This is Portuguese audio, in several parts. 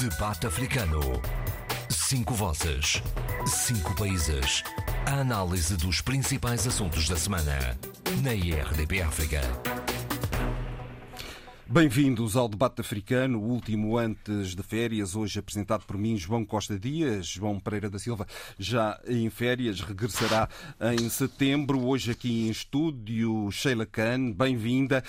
Debate Africano. Cinco vozes. Cinco países. A análise dos principais assuntos da semana. Na IRDP África. Bem-vindos ao debate africano, o último antes de férias, hoje apresentado por mim, João Costa Dias. João Pereira da Silva, já em férias, regressará em setembro. Hoje aqui em estúdio, Sheila Khan, bem-vinda.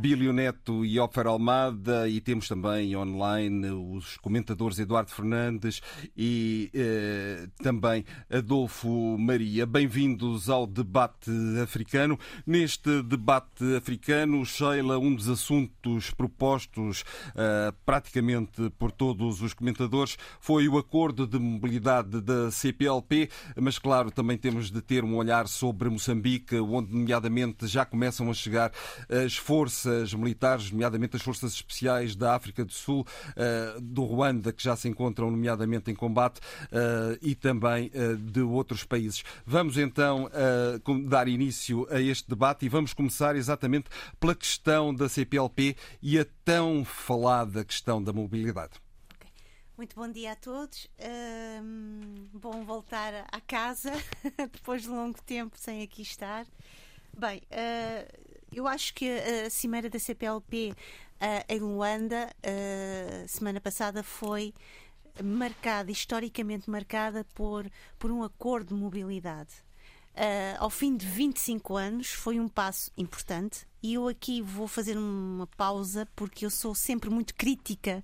Bílio Neto e Ofer Almada. E temos também online os comentadores Eduardo Fernandes e eh, também Adolfo Maria. Bem-vindos ao debate africano. Neste debate africano, Sheila, um dos assuntos propostos uh, praticamente por todos os comentadores foi o acordo de mobilidade da CPLP, mas claro, também temos de ter um olhar sobre Moçambique, onde nomeadamente já começam a chegar as forças militares, nomeadamente as forças especiais da África do Sul, uh, do Ruanda, que já se encontram nomeadamente em combate, uh, e também de outros países. Vamos então dar início a este debate e vamos começar exatamente pela questão da CPLP e a tão falada questão da mobilidade. Muito bom dia a todos. bom voltar à casa depois de longo tempo sem aqui estar. Bem, uh, eu acho que a cimeira da CPLP uh, em Luanda, uh, semana passada, foi marcada, historicamente marcada, por, por um acordo de mobilidade uh, ao fim de 25 anos, foi um passo importante. E eu aqui vou fazer uma pausa porque eu sou sempre muito crítica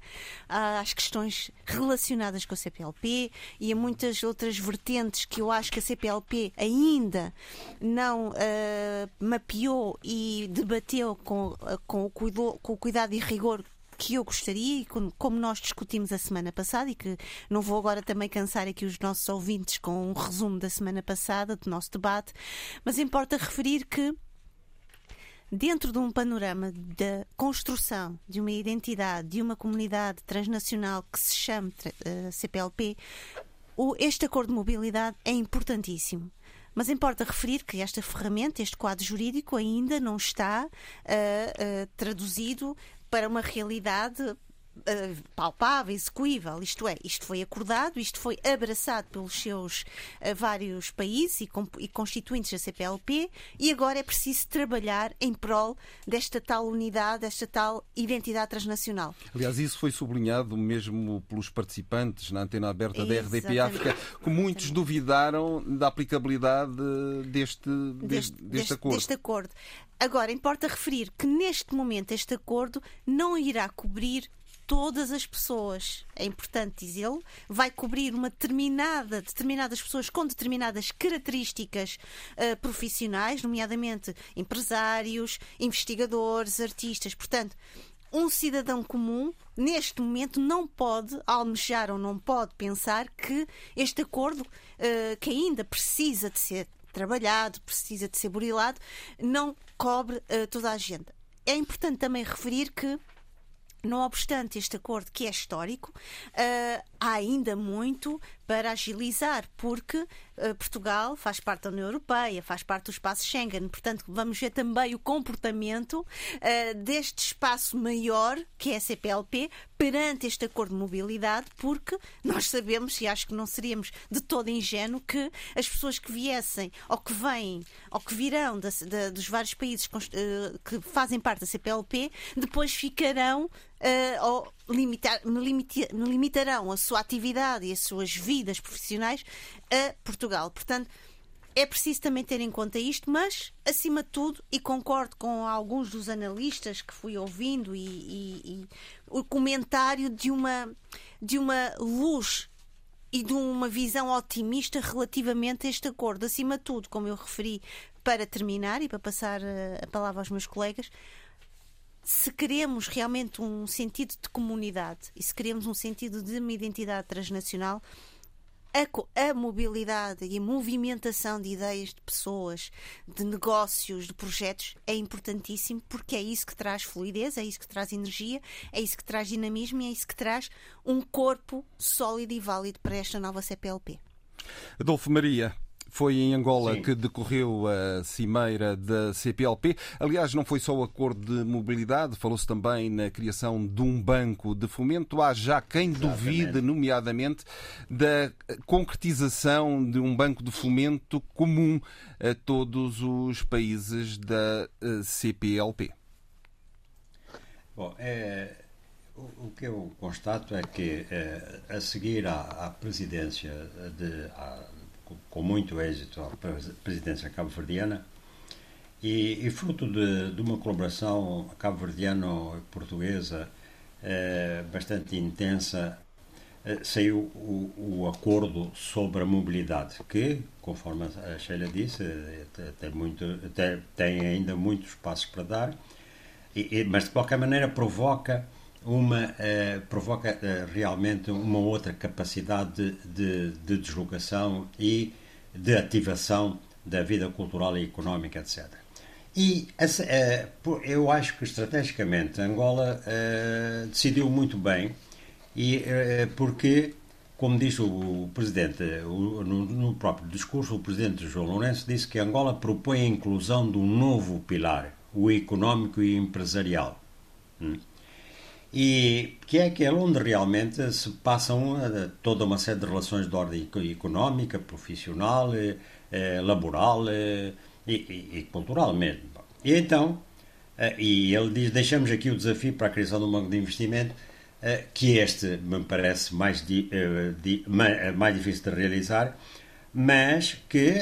às questões relacionadas com a CPLP e a muitas outras vertentes que eu acho que a CPLP ainda não uh, mapeou e debateu com, com, o cuido, com o cuidado e rigor que eu gostaria, e como nós discutimos a semana passada, e que não vou agora também cansar aqui os nossos ouvintes com um resumo da semana passada, do nosso debate, mas importa referir que dentro de um panorama da construção de uma identidade, de uma comunidade transnacional que se chama uh, eh, CPLP, o, este acordo de mobilidade é importantíssimo. Mas importa referir que esta ferramenta, este quadro jurídico, ainda não está uh, uh, traduzido para uma realidade uh, palpável, execuível. Isto é, isto foi acordado, isto foi abraçado pelos seus uh, vários países e, e, constituintes da CPLP e agora é preciso trabalhar em prol desta tal unidade, desta tal identidade transnacional. Aliás, isso foi sublinhado mesmo pelos participantes na antena aberta da RDP África, que muitos duvidaram da aplicabilidade deste, deste, deste, deste acordo. Deste acordo. Agora, importa referir que neste momento este acordo não irá cobrir todas as pessoas, é importante dizê-lo, vai cobrir uma determinada, determinadas pessoas com determinadas características uh, profissionais, nomeadamente empresários, investigadores, artistas. Portanto, um cidadão comum, neste momento, não pode almejar ou não pode pensar que este acordo, uh, que ainda precisa de ser trabalhado, precisa de ser burilado, não cobre uh, toda a agenda. É importante também referir que não obstante este acordo que é histórico, uh, há ainda muito para agilizar, porque uh, Portugal faz parte da União Europeia, faz parte do espaço Schengen, portanto, vamos ver também o comportamento uh, deste espaço maior, que é a CPLP, perante este acordo de mobilidade, porque nós sabemos, e acho que não seríamos de todo ingênuo, que as pessoas que viessem ou que vêm ou que virão dos vários países que fazem parte da CPLP depois ficarão ou limitar, limitarão a sua atividade e as suas vidas profissionais a Portugal. Portanto, é preciso também ter em conta isto, mas, acima de tudo, e concordo com alguns dos analistas que fui ouvindo e, e, e o comentário de uma, de uma luz e de uma visão otimista relativamente a este acordo. Acima de tudo, como eu referi, para terminar e para passar a palavra aos meus colegas, se queremos realmente um sentido de comunidade e se queremos um sentido de uma identidade transnacional, a, a, mobilidade e a movimentação de ideias de pessoas, de negócios, de projetos é importantíssimo porque é isso que traz fluidez, é isso que traz energia, é isso que traz dinamismo e é isso que traz um corpo sólido e válido para esta nova CPLP. Adolfo Maria, Foi em Angola Sim. que decorreu a cimeira da CPLP. Aliás, não foi só o acordo de mobilidade, falou-se também na criação de um banco de fomento. Há já quem Exatamente. duvide, nomeadamente, da concretização de um banco de fomento comum a todos os países da eh, CPLP. Bom, é, o, o, que eu constato é que é, a seguir à, à presidência de, à, com muito êxito à presidência cabo-verdiana. E, e, fruto de, de uma colaboração cabo-verdiano-portuguesa é, bastante intensa é, saiu o, o, acordo sobre a mobilidade, que, conforme a Sheila disse, é, tem, muito, tem, tem ainda muitos passos para dar e, mas de qualquer maneira provoca uma eh, provoca eh, realmente uma outra capacidade de, de, de, deslocação e de ativação da vida cultural e económica, etc. E eh, eu acho que estrategicamente Angola decidiu muito bem e porque como disse o presidente o, no, no, próprio discurso, o presidente João Lourenço disse que Angola propõe a inclusão de um novo pilar o económico e empresarial. Hum? E que é aquele onde realmente se passam eh, toda uma série de relações de ordem económica, profissional, eh, eh, laboral e, e, e cultural mesmo. E então, e ele diz, deixamos aqui o desafio para a criação de um banco de investimento, que este me parece mais, mais difícil de realizar, mas que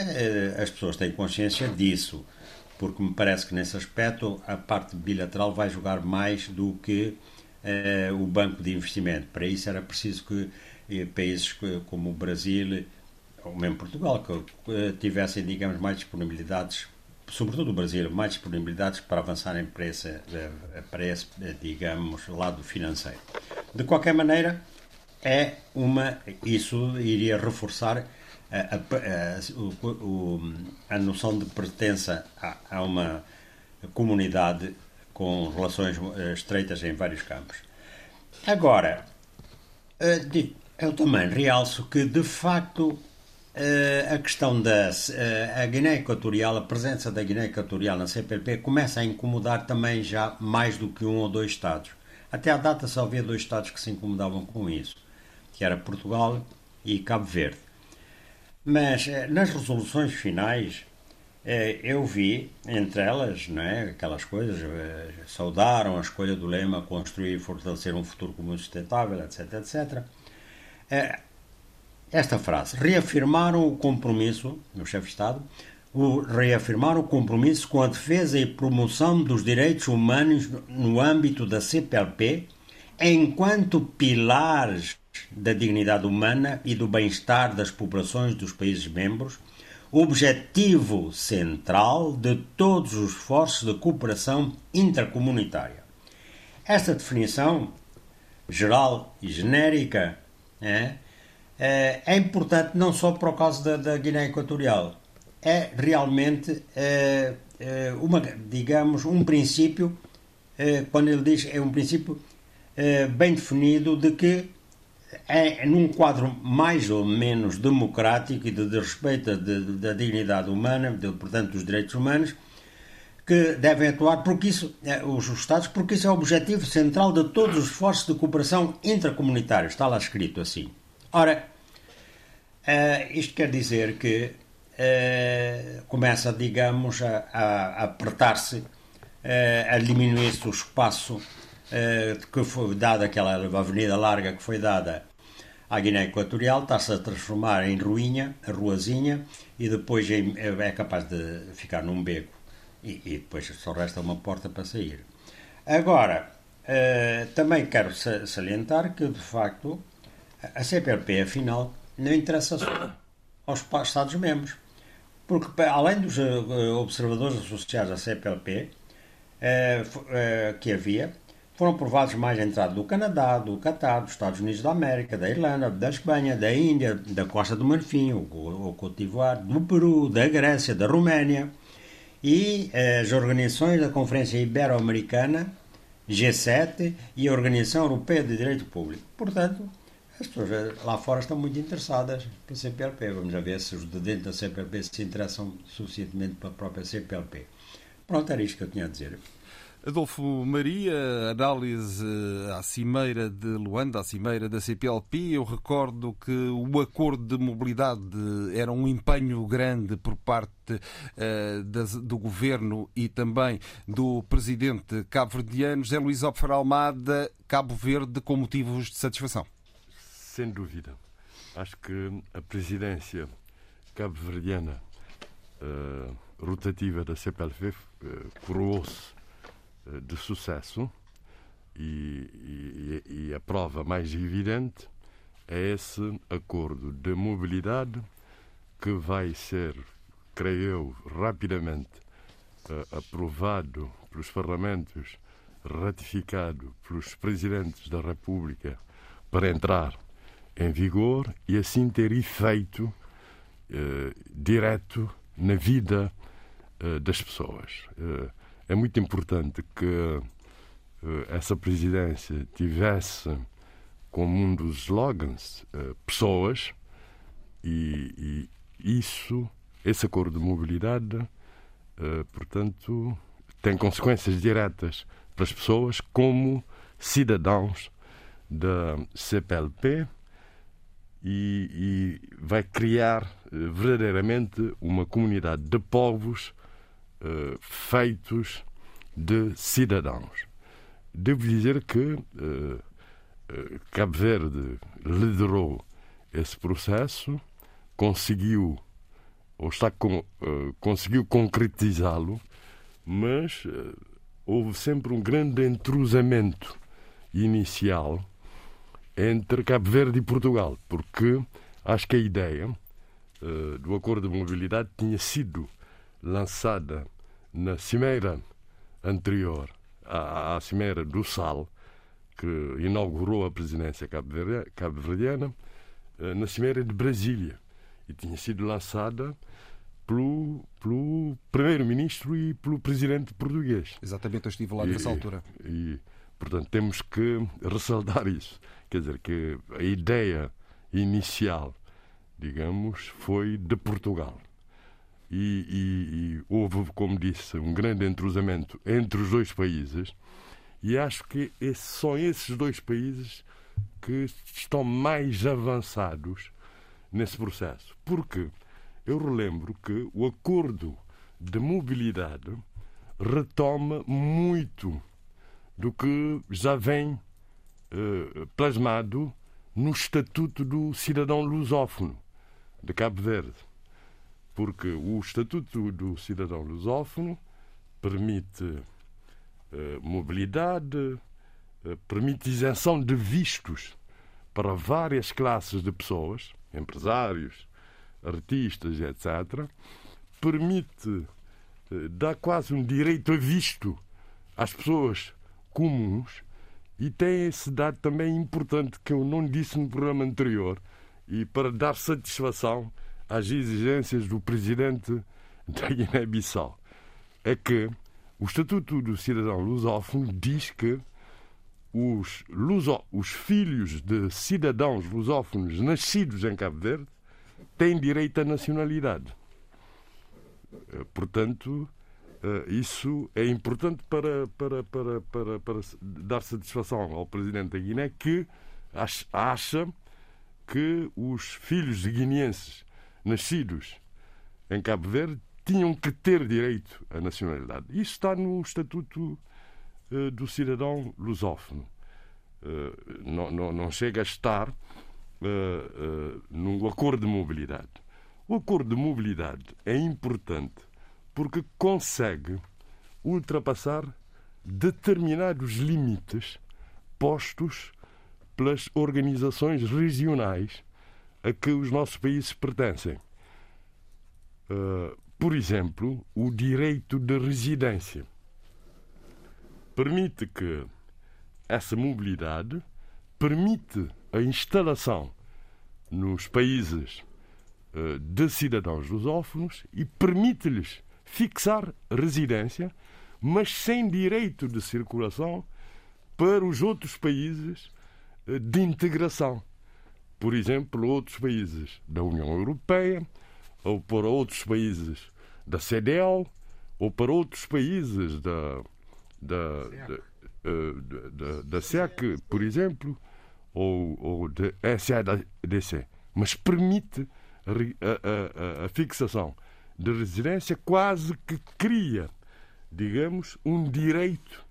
as pessoas têm consciência disso porque me parece que nesse aspecto a parte bilateral vai jogar mais do que eh, o banco de investimento. Para isso era preciso que eh, países como o Brasil ou mesmo Portugal que eh, tivessem, digamos, mais disponibilidades, sobretudo o Brasil, mais disponibilidades para avançarem para esse, para esse digamos, lado financeiro. De qualquer maneira, é uma isso iria reforçar a, a, o, a noção de pertença a, a, uma comunidade com relações eh, estreitas em vários campos. Agora, eh, eu também realço que, de facto, eh, a questão da a Guiné Equatorial, a presença da Guiné Equatorial na CPLP começa a incomodar também já mais do que um ou dois Estados. Até à data só havia dois Estados que se incomodavam com isso, que era Portugal e Cabo Verde. Mas nas resoluções finais eu vi, entre elas, não é, aquelas coisas, eh, saudaram a escolha do lema construir e fortalecer um futuro comum sustentável, etc, etc. Esta frase, reafirmaram o compromisso, no chefe de Estado, o, reafirmaram o compromisso com a defesa e promoção dos direitos humanos no âmbito da CPLP, enquanto pilares da dignidade humana e do bem-estar das populações dos países membros, objetivo central de todos os esforços de cooperação intercomunitária. Esta definição, geral e genérica, é, é, é importante não só por causa da, da Guiné Equatorial, é realmente é, é, uma, digamos, um princípio, é, quando ele diz é um princípio é, bem definido de que é num quadro mais ou menos democrático e de, de respeito da dignidade humana, de, portanto dos direitos humanos, que devem atuar porque isso, é, os Estados, porque isso é o objetivo central de todos os esforços de cooperação intracomunitária. Está lá escrito assim. Ora, uh, isto quer dizer que começa, digamos, a, a apertar-se, a diminuir-se o espaço que foi dada aquela avenida larga que foi dada à Guiné Equatorial, está-se a transformar em ruinha, a ruazinha, e depois é capaz de ficar num beco. E, e depois só resta uma porta para sair. Agora, uh, também quero salientar que, de facto, a CPLP, afinal, não interessa aos Estados-membros. Porque, além dos observadores associados à CPLP, eh, que havia, foram provados mais a entrada do Canadá, do Catar, dos Estados Unidos da América, da Irlanda, da Espanha, da Índia, da Costa do Marfim, o Côte d'Ivoire, do Peru, da Grécia, da Roménia e eh, as organizações da Conferência Ibero-Americana, G7 e a Organização Europeia de Direito Público. Portanto, As pessoas eh, lá fora estão muito interessadas pela CPLP. Vamos ver se os de dentro da CPLP se interessam suficientemente pela própria CPLP. Pronto, era isto que eu tinha a dizer. Adolfo Maria, análise à cimeira de Luanda, à cimeira da CPLP. Eu recordo que o acordo de mobilidade era um empenho grande por parte uh, do governo e também do presidente cabo-verdiano, José Luís Opfer Almada, Cabo Verde, com motivos de satisfação. Sem dúvida. Acho que a presidência cabo-verdiana uh, rotativa da CPLP uh, coroou-se eh, de sucesso e, e, e, a prova mais evidente é esse acordo de mobilidade que vai ser, creio eu, rapidamente uh, aprovado pelos parlamentos, ratificado pelos presidentes da República para entrar em vigor e assim ter efeito uh, direto na vida uh, das pessoas é muito importante que uh, essa presidência tivesse como um dos slogans uh, pessoas e, e, isso, esse acordo de mobilidade, uh, portanto, tem consequências diretas para as pessoas como cidadãos da CPLP e, e vai criar verdadeiramente uma comunidade de povos uh, feitos de cidadãos. Devo dizer que uh, Cabo Verde liderou esse processo, conseguiu ou está com, conseguiu concretizá-lo, mas houve sempre um grande entrosamento inicial entre Cabo Verde e Portugal, porque acho que a ideia uh, do acordo de mobilidade tinha sido lançada na cimeira anterior à, à cimeira do Sal, que inaugurou a presidência cabo-verdiana, eh, na cimeira de Brasília. E tinha sido lançada pelo, pelo primeiro-ministro e pelo presidente português. Exatamente, eu estive lá nessa e, altura. E, portanto, temos que ressaltar isso. Quer dizer, que a ideia inicial, digamos, foi de Portugal e, e, e houve, como disse, um grande entrosamento entre os dois países. E acho que esse, são esses dois países que estão mais avançados nesse processo. Porque eu relembro que o acordo de mobilidade retoma muito do que já vem eh, plasmado no Estatuto do Cidadão Lusófono de Cabo Verde porque o Estatuto do Cidadão Lusófono permite uh, mobilidade, uh, permite isenção de vistos para várias classes de pessoas, empresários, artistas, etc. Permite, uh, dá quase um direito a visto às pessoas comuns e tem esse dado também importante que eu não disse no programa anterior e para dar satisfação às exigências do presidente da Guiné-Bissau. É que o Estatuto do Cidadão Lusófono diz que os, luso, os filhos de cidadãos lusófonos nascidos em Cabo Verde têm direito à nacionalidade. Eh, portanto, eh, isso é importante para, para, para, para, para dar satisfação ao presidente da Guiné que acha que os filhos de guineenses nascidos em Cabo Verde tinham que ter direito à nacionalidade. Isso está no Estatuto uh, do Cidadão Lusófono. Uh, não, chega a estar no Acordo de Mobilidade. O Acordo de Mobilidade é importante porque consegue ultrapassar determinados limites postos pelas organizações regionais a que os nossos países pertencem. Uh, por exemplo, o direito de residência permite que essa mobilidade permite a instalação nos países uh, de cidadãos lusófonos e permite-lhes fixar residência, mas sem direito de circulação para os outros países uh, de integração por exemplo, outros países da União Europeia, ou para outros países da CEDEL, ou para outros países da, da, da, eh, da, SEC, por exemplo, ou, ou da SADC. Mas permite a, a, a, fixação de residência, quase que cria, digamos, um direito,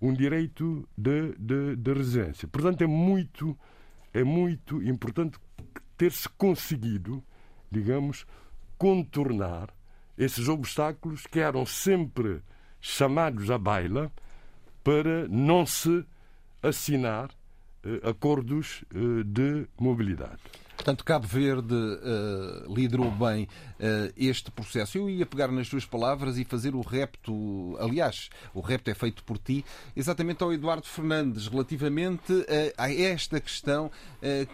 um direito de, de, de residência. Portanto, é muito, é muito importante ter-se conseguido, digamos, contornar esses obstáculos que eram sempre chamados à baila para não se assinar eh, acordos eh, de mobilidade. Portanto, Cabo Verde uh, liderou bem uh, este processo. Eu ia pegar nas tuas palavras e fazer o repto, aliás, o repto é feito por ti, exatamente ao Eduardo Fernandes, relativamente uh, a esta questão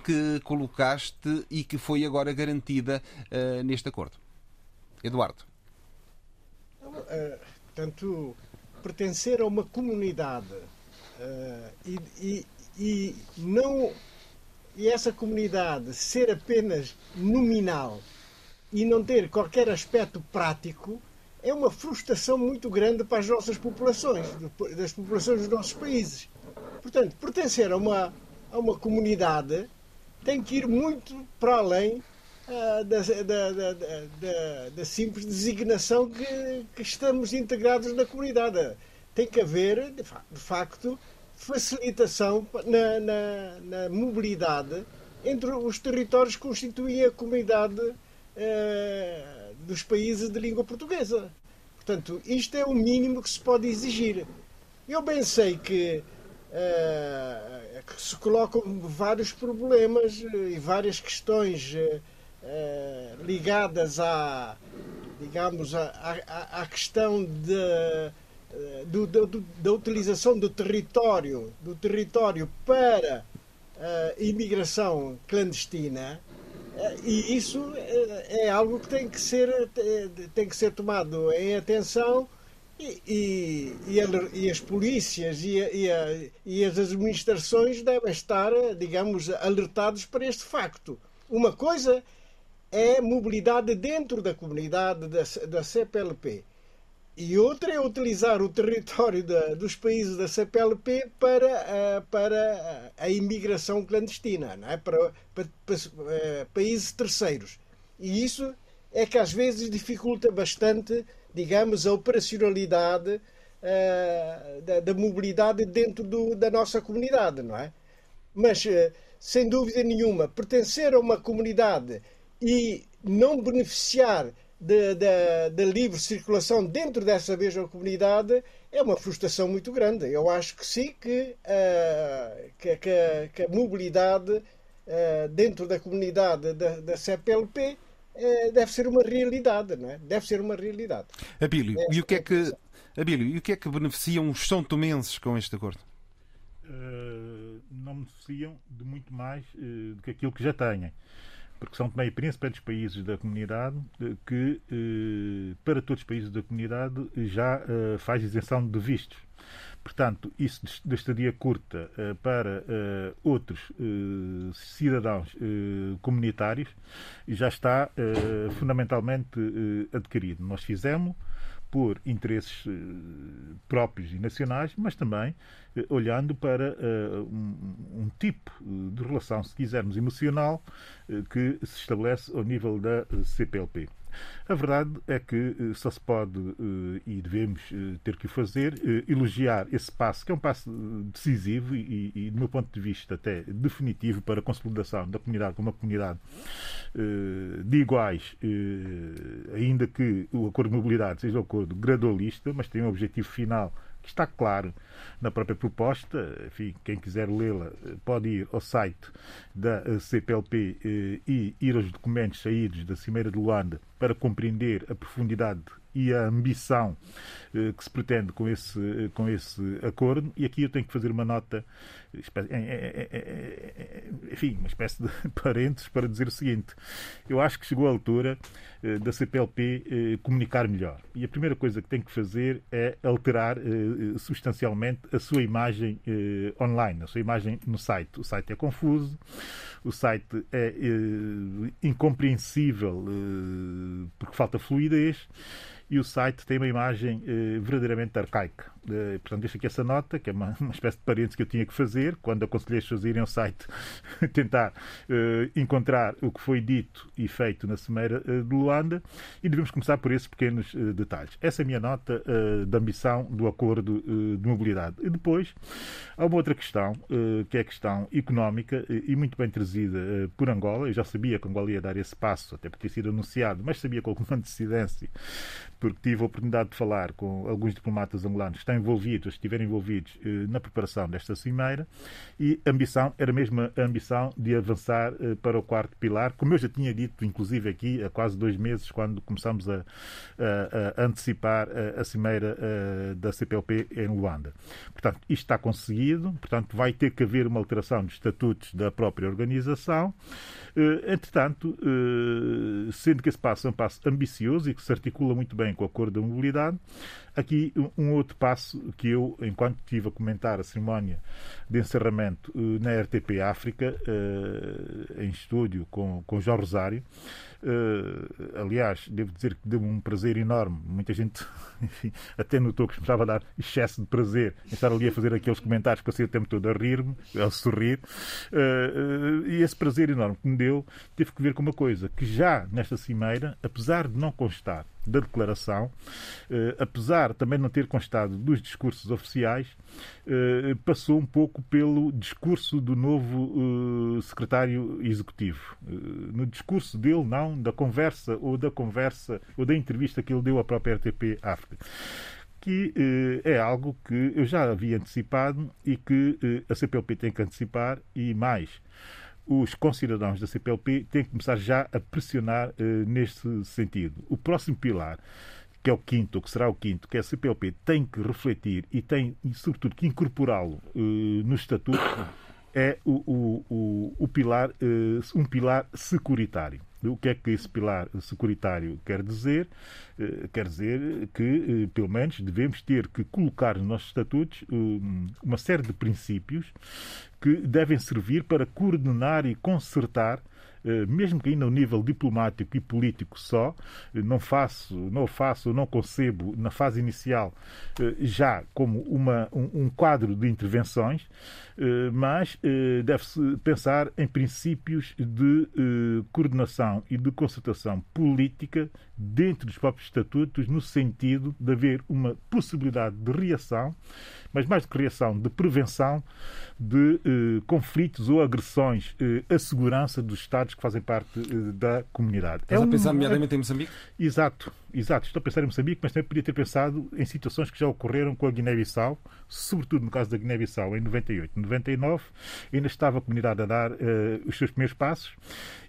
que colocaste e que foi agora garantida neste acordo. Eduardo. Portanto, pertencer a uma comunidade e, e, e não e essa comunidade ser apenas nominal e não ter qualquer aspecto prático é uma frustração muito grande para as nossas populações, das populações dos nossos países. Portanto, pertencer a uma, a uma comunidade tem que ir muito para além uh, da, da, da, da, simples designação que, que estamos integrados na comunidade. Tem que haver, de facto, facilitação na, na, na, mobilidade entre os territórios que constituem a comunidade eh, dos países de língua portuguesa. Portanto, isto é o mínimo que se pode exigir. Eu bem sei que, eh, que se colocam vários problemas e várias questões eh, ligadas à, digamos, à, à, à questão de do, do, da utilização do território, do território para a imigração clandestina, eh, e isso eh, é algo que tem que ser, eh, tem que ser tomado em atenção e, e, e, as polícias e, a, e, as administrações devem estar, digamos, alertados para este facto. Uma coisa é mobilidade dentro da comunidade da, da CPLP e outra é utilizar o território da, dos países da CPLP para, uh, para a imigração clandestina, não é? para, para, para uh, países terceiros. E isso é que às vezes dificulta bastante, digamos, a operacionalidade uh, da, da, mobilidade dentro do, da nossa comunidade, não é? Mas, sem dúvida nenhuma, pertencer a uma comunidade e não beneficiar da livre circulação dentro dessa mesma comunidade é uma frustração muito grande. Eu acho que sim, que, uh, que, que, que, a mobilidade uh, dentro da comunidade da, da CPLP uh, eh, deve ser uma realidade, não é? Deve ser uma realidade. Abílio, é, e o que é que, Abílio, e o que é que beneficiam os são tomenses com este acordo? não beneficiam de muito mais do que aquilo que já têm porque São Tomé e é dos países da comunidade eh, que, eh, para todos os países da comunidade, já eh, faz isenção de vistos. Portanto, isso de estadia curta para outros cidadãos comunitários já está fundamentalmente adquirido. Nós fizemos por interesses próprios e nacionais, mas também eh, olhando para uh, um, um, tipo de relação, se quisermos, emocional, que se estabelece ao nível da CPLP. A verdade é que só se pode e devemos ter que o fazer, elogiar esse passo, que é um passo decisivo e, e, do meu ponto de vista, até definitivo para a consolidação da comunidade como uma comunidade de iguais, ainda que o acordo de mobilidade seja um acordo gradualista, mas tem um objetivo final que está claro na própria proposta. Enfim, quem quiser lê-la eh, pode ir ao site da eh, CPLP eh, e ir aos documentos saídos da Cimeira de Luanda para compreender a profundidade e a ambição eh, que se pretende com esse, eh, com esse acordo. E aqui eu tenho que fazer uma nota, enfim, uma espécie de parênteses para dizer o seguinte: eu acho que chegou a altura eh, da CPLP comunicar melhor. E a primeira coisa que tem que fazer é alterar substancialmente a sua imagem online, a sua imagem no site. O site é confuso o site é incompreensível porque falta fluidez e o site tem uma imagem eh, verdadeiramente arcaica. Eh, portanto, deixo aqui essa nota, que é uma, uma espécie de parênteses que eu tinha que fazer quando aconselhei as pessoas a irem ao site tentar eh, encontrar o que foi dito e feito na Cimeira eh, de Luanda e devemos começar por esses pequenos detalhes. Essa é a minha nota da ambição do acordo de mobilidade. E depois, há uma outra questão, que é a questão económica e muito bem trazida por Angola. Eu já sabia que Angola ia dar esse passo, até por ter sido anunciado, mas sabia com alguma antecedência porque tive a oportunidade de falar com alguns diplomatas angolanos que estão envolvidos, estiveram envolvidos eh, na preparação desta cimeira, e a ambição era mesmo a ambição de avançar eh, para o quarto pilar, como eu já tinha dito, inclusive aqui há quase dois meses, quando começamos a, a, a antecipar a, a cimeira eh, da CPLP em Luanda. Portanto, isto está conseguido, portanto, vai ter que haver uma alteração dos estatutos da própria organização. Entretanto, sendo que esse passo é um passo ambicioso e que se articula muito bem com o Acordo da Mobilidade. Aqui um outro passo que eu, enquanto estive a comentar a cerimónia de encerramento eh, na RTP África, eh, em estúdio com, com João Rosário, Uh, aliás, devo dizer que deu-me um prazer enorme. Muita gente, enfim, até notou que estava a dar excesso de prazer em estar ali a fazer aqueles comentários que passei o tempo todo a rir-me, a sorrir. Uh, uh, e esse prazer enorme que me deu teve que ver com uma coisa: que já nesta cimeira, apesar de não constar da declaração, apesar também de não ter constado dos discursos oficiais, passou um pouco pelo discurso do novo secretário executivo. no discurso dele, não da conversa ou da conversa ou da entrevista que ele deu à própria RTP África que eh, é algo que eu já havia antecipado e que eh, a CPLP tem que antecipar e mais os concidadãos da CPLP têm que começar já a pressionar eh, neste sentido. O próximo pilar que é o quinto, ou que será o quinto, que é a CPLP tem que refletir e tem, e, sobretudo, que incorporá-lo eh, no estatuto, é o, o, o, o pilar, eh, um pilar securitário. O que é que esse pilar securitário quer dizer? Eh, quer dizer que, pelo menos, devemos ter que colocar nos nossos estatutos uma série de princípios que devem servir para coordenar e consertar mesmo que ainda ao nível diplomático e político só, eh, não faço, não faço, não concebo na fase inicial eh, já como uma, um, um quadro de intervenções, mas deve-se pensar em princípios de coordenação e de concertação política dentro dos próprios estatutos, no sentido de haver uma possibilidade de reação, mas mais de reação, de prevenção de eh, conflitos ou agressões eh, à segurança dos Estados que fazem parte eh, da comunidade. Estás é a pensar, um... nomeadamente, em Moçambique? Exato, exato. Estou a pensar em Moçambique, mas também podia ter pensado em situações que já ocorreram com a Guiné-Bissau, sobretudo no caso da Guiné-Bissau, em 98. Em 99, ainda estava a comunidade a dar os seus primeiros passos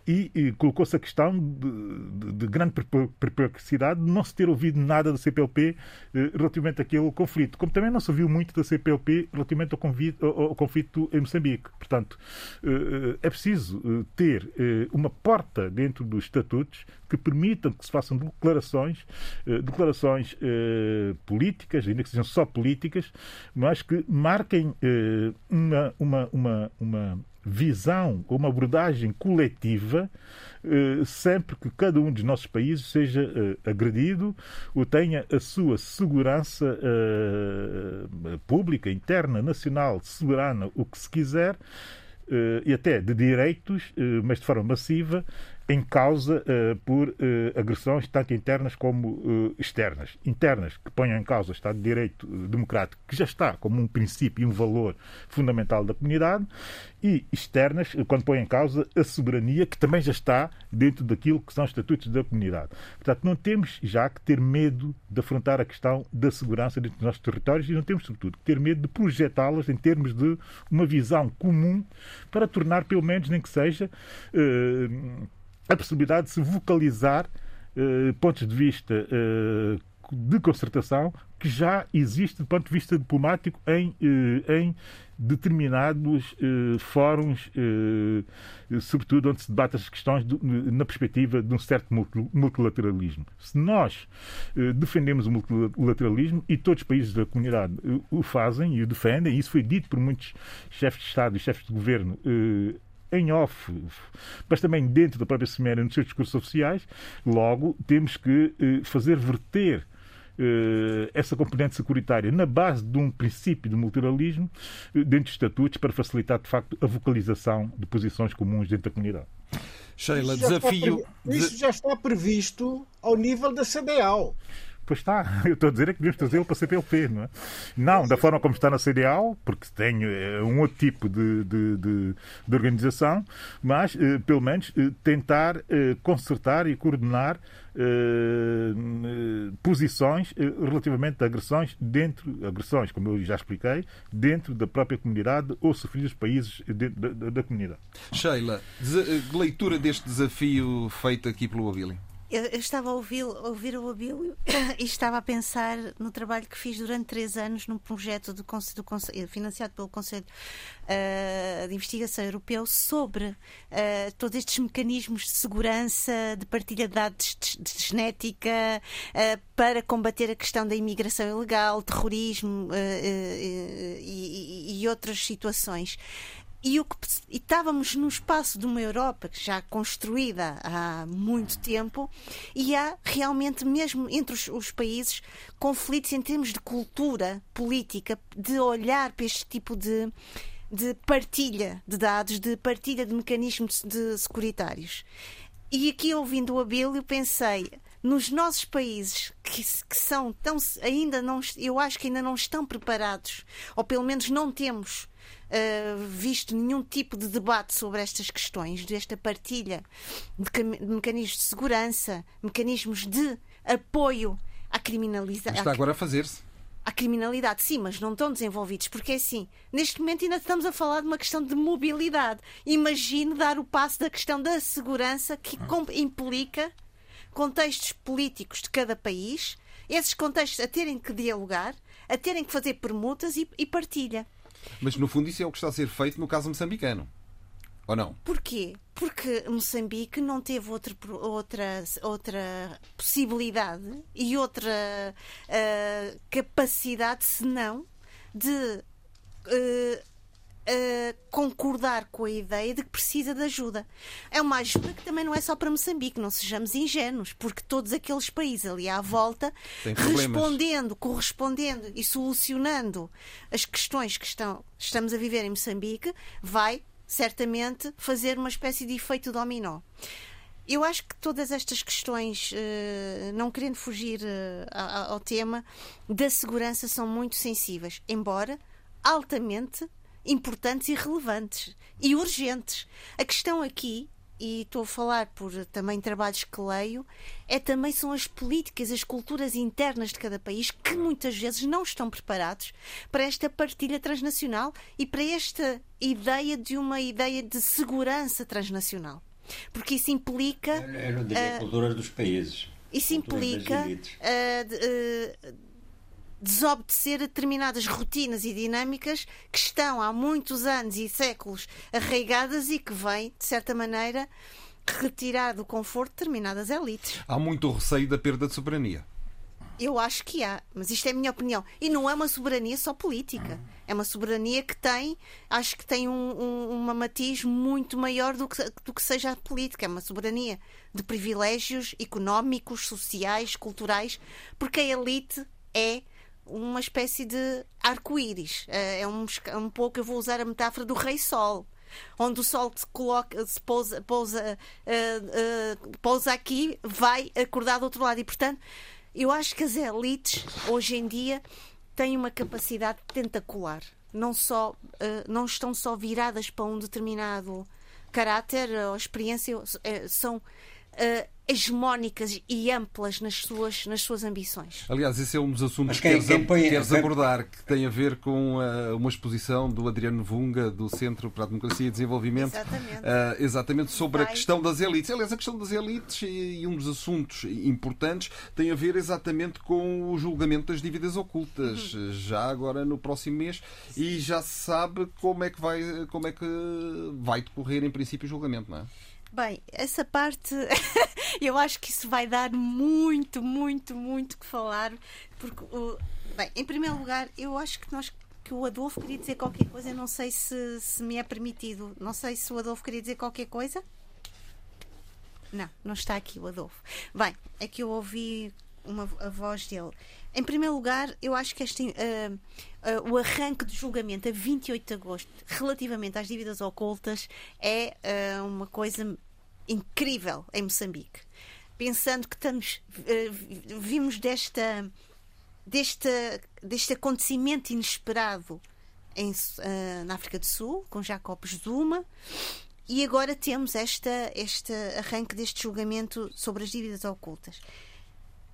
e, e colocou-se a questão de, de, de, grande perplexidade de não se ter ouvido nada da CPLP eh, relativamente àquele conflito, como também não se ouviu muito da CPLP relativamente ao, convite, ao, ao conflito em Moçambique. Portanto, eh, é preciso eh, ter eh, uma porta dentro dos estatutos que permitam que se façam declarações, eh, declarações eh, políticas, ainda que sejam só políticas, mas que marquem uma, uma, uma, uma visão ou uma abordagem coletiva eh, sempre que cada um dos nossos países seja eh, agredido ou tenha a sua segurança eh, pública, interna, nacional, soberana, o que se quiser, e até de direitos, mas de forma massiva, em causa uh, por uh, agressões tanto internas como uh, externas. Internas, que ponham em causa o Estado de Direito democrático, que já está como um princípio e um valor fundamental da comunidade, e externas, quando põem em causa a soberania, que também já está dentro daquilo que são os estatutos da comunidade. Portanto, não temos já que ter medo de afrontar a questão da segurança dentro dos nossos territórios e não temos, sobretudo, que ter medo de projetá-las em termos de uma visão comum para tornar, pelo menos, nem que seja a possibilidade de se vocalizar uh, pontos de vista uh, de concertação que já existe do ponto de vista diplomático em, uh, em determinados fóruns, sobretudo onde se debate as questões do, na perspectiva de um certo multilateralismo. Se nós defendemos o multilateralismo, e todos os países da comunidade o fazem e o defendem, e isso foi dito por muitos chefes de Estado e chefes de governo em off, mas também dentro da própria Seméria, nos seus discursos oficiais, logo temos que eh, fazer verter eh, essa componente securitária na base de um princípio de multilateralismo eh, dentro dos estatutos para facilitar, de facto, a vocalização de posições comuns dentro da comunidade. Sheila, Isso já está desafio. previ- Isso já está previsto ao nível da CDAO. Pois está, eu estou a dizer é que devíamos trazê-lo para a CPLP, não é? Não, da forma como está na CDAO, porque tem eh, um outro tipo de, de, de- de organização, mas, eh, pelo menos, eh, tentar consertar e coordenar posições relativamente a agressões dentro, agressões, como eu já expliquei, dentro da própria comunidade ou sofridas países da, da- da comunidade. Sheila, leitura deste desafio feito aqui pelo Abílio. Eu, eu estava a ouvir, a ouvir o Abílio e estava a pensar no trabalho que fiz durante três anos num projeto do, do Conse- financiado pelo Conselho ah, de Investigação Europeu sobre ah, todos estes mecanismos de segurança, de partilha de dados de, de genética ah, para combater a questão da imigração ilegal, terrorismo e- e outras situações. E, o que, e estávamos num espaço de uma Europa já construída há muito tempo e há realmente, mesmo entre os, os países, conflitos em termos de cultura política, de olhar para este tipo de, de partilha de dados, de partilha de mecanismos de securitários. E aqui, ouvindo o Abílio, pensei nos nossos países que, que são tão ainda não eu acho que ainda não estão preparados ou pelo menos não temos uh, visto nenhum tipo de debate sobre estas questões desta partilha de, de mecanismos de segurança mecanismos de apoio à criminalização Está agora a fazer-se. à criminalidade, sim, mas não estão desenvolvidos, porque é assim, neste momento ainda estamos a falar de uma questão de mobilidade. Imagine dar o passo da questão da segurança que com- implica contextos políticos de cada país, esses contextos a terem que dialogar, a terem que fazer permutas e, e partilha. Mas no fundo isso é o que está a ser feito no caso moçambicano. Ou não? Porquê? Porque Moçambique não teve outra, outra, outra possibilidade e outra ah, capacidade senão de ah, concordar com a ideia de que precisa de ajuda. É uma ajuda que também não é só para Moçambique, não sejamos ingênuos, porque todos aqueles países ali à volta, respondendo, correspondendo e solucionando as questões que estão, estamos a viver em Moçambique, vai certamente fazer uma espécie de efeito dominó. Eu acho que todas estas questões, eh, não querendo fugir eh, ao tema, da segurança são muito sensíveis, embora altamente importantes e relevantes e urgentes. A questão aqui, e estou a falar por também trabalhos que leio, é também são as políticas, as culturas internas de cada país que muitas vezes não estão preparados para esta partilha transnacional e para esta ideia de uma ideia de segurança transnacional. Porque isso implica Eu não diria culturas dos países. isso implica ah, desobedecer a determinadas rotinas e dinâmicas que estão há muitos anos e séculos arraigadas e que vêm, de certa maneira, retirar do conforto determinadas elites. Há muito receio da perda de soberania. Eu acho que há, mas isto é a minha opinião. E não é uma soberania só política. É uma soberania que tem, acho que tem um, um, uma matiz muito maior do que, do que seja a política. É uma soberania de privilégios económicos, sociais, culturais, porque a elite é uma espécie de arco-íris. É é um, esca- um pouco, eu vou usar a metáfora do rei sol. Onde o sol se coloca, se pousa, pousa, eh, eh, pousa aqui, vai acordar do outro lado. E, portanto, eu acho que as elites, hoje em dia, têm uma capacidade tentacular. Não, só, eh, não estão só viradas para um determinado caráter ou experiência, eh, são eh, hegemónicas e amplas nas suas, nas suas ambições. Aliás, esse é um dos assuntos Mas que quem- queres, quem põe- queres quem- abordar, que tem a ver com ah, uma exposição do Adriano Vunga, do Centro para a Democracia e Desenvolvimento. Exatamente. ah, exatamente sobre a Vai. questão das elites. Aliás, a questão das elites e, e um dos assuntos importantes tem a ver exatamente com o julgamento das dívidas ocultas, Uhum. já agora no próximo mês, e já se sabe como é que vai, como é que vai decorrer em princípio o julgamento, não é? Bem, essa parte eu acho que isso vai dar muito, muito, muito que falar. Porque, bem, em primeiro lugar, eu acho que nós que o Adolfo queria dizer qualquer coisa, eu não sei se, se me é permitido. Não sei se o Adolfo queria dizer qualquer coisa. Não, não está aqui o Adolfo. Bem, é que eu ouvi uma, a voz dele. Em primeiro lugar, eu acho que este, uh, uh, o arranque de julgamento a 28 de agosto, relativamente às dívidas ocultas, é uh, uma coisa incrível em Moçambique. Pensando que estamos, vimos desta, deste, deste acontecimento inesperado em, na África do Sul, com Jacob Zuma, e agora temos esta, este arranque deste julgamento sobre as dívidas ocultas,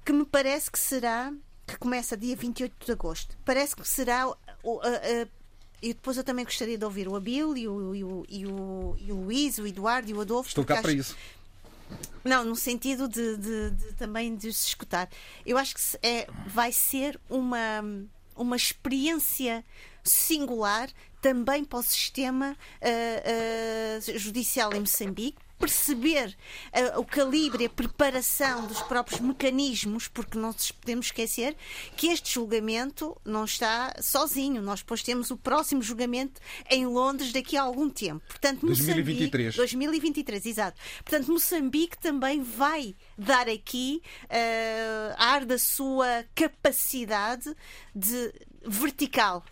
que me parece que será, que começa dia 28 de agosto, parece que será. E depois eu também gostaria de ouvir o Abil e o, e o, e o, e o Luís, o Eduardo e o Adolfo. Estou cá acho... para isso. Não, no sentido de, de, de, também de se escutar. Eu acho que é, vai ser uma, uma experiência singular também para o sistema uh, uh, judicial em Moçambique, perceber uh, o calibre e a preparação dos próprios mecanismos, porque não nos podemos esquecer que este julgamento não está sozinho. Nós depois temos o próximo julgamento em Londres daqui a algum tempo. Portanto, 2023. 2023, exato. Portanto, Moçambique também vai dar aqui uh, ar da sua capacidade de vertical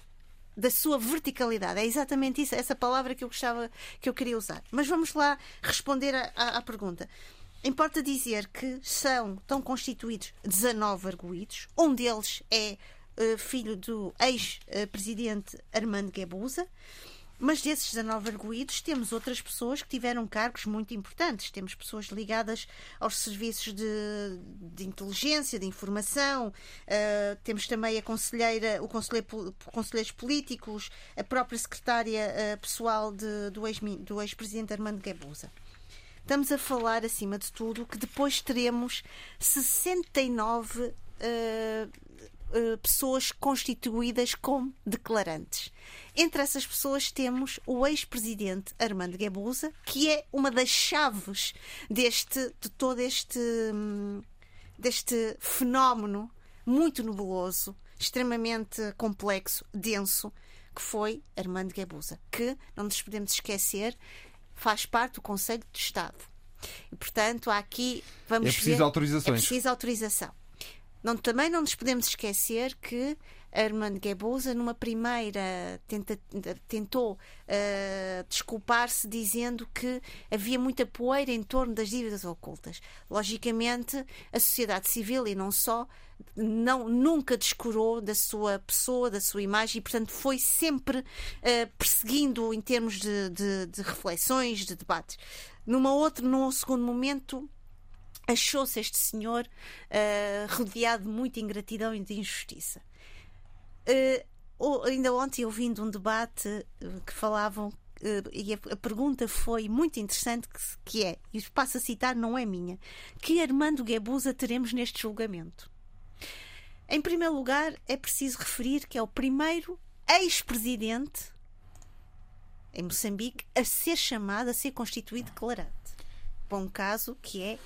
da sua verticalidade. É exatamente isso, essa palavra que eu gostava, que eu queria usar. Mas vamos lá responder à, pergunta. Importa dizer que são, estão constituídos 19 arguídos. Um deles é uh, filho do ex-presidente Armando Guebuza. Mas desses 19 arguídos, temos outras pessoas que tiveram cargos muito importantes. Temos pessoas ligadas aos serviços de, de inteligência, de informação, uh, temos também a conselheira, o conselheiro, conselheiros políticos, a própria secretária uh, pessoal de, do ex-presidente ex Armando Guebuza. Estamos a falar, acima de tudo, que depois teremos 69 uh, uh, pessoas constituídas como declarantes. Entre essas pessoas temos o ex-presidente Armando Guebuza, que é uma das chaves deste, de todo este, hum, deste fenómeno muito nebuloso, extremamente complexo, denso, que foi Armando Guebuza, que, não nos podemos esquecer, faz parte do Conselho de Estado. E, portanto, há aqui, vamos é preciso ver, autorizações. É preciso autorização. Não, também não nos podemos esquecer que Armando Guebuza, numa primeira, tenta, tentou uh, desculpar-se dizendo que havia muita poeira em torno das dívidas ocultas. Logicamente, a sociedade civil e não só não, nunca descurou da sua pessoa, da sua imagem e, portanto, foi sempre uh, perseguindo em termos de, de, de reflexões, de debates. Numa outra, num segundo momento, achou-se este senhor uh, rodeado de muita ingratidão e de injustiça. Uh, ainda ontem ouvindo um debate uh, que falavam e a, a, pergunta foi muito interessante que, que é, e passo a citar, não é minha, que Armando Guebuza teremos neste julgamento? Em primeiro lugar, é preciso referir que é o primeiro ex-presidente em Moçambique a ser chamado, a ser constituído declarante. Um caso que é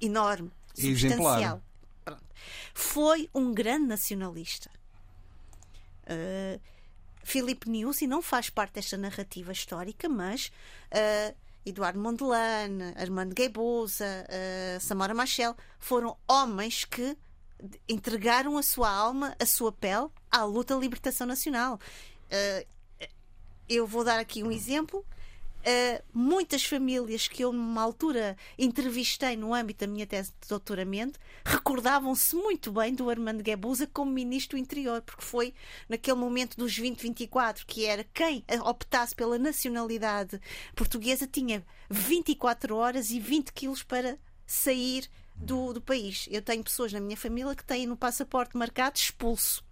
enorme, substancial. Foi um grande nacionalista. Uh, Filipe Niusi não faz parte desta narrativa histórica, mas uh, Eduardo Mondelane, Armando Guebuza, uh, Samora Machel foram homens que entregaram a sua alma, a sua pele à luta da libertação nacional. Uh, eu vou dar aqui um exemplo. Uh, muitas famílias que eu, numa altura, entrevistei no âmbito da minha tese de doutoramento recordavam-se muito bem do Armando Guebuza como ministro do interior, porque foi naquele momento dos 20-24 que era quem optasse pela nacionalidade portuguesa tinha 24 horas e 20 quilos para sair do, do país. Eu tenho pessoas na minha família que têm no passaporte marcado expulso.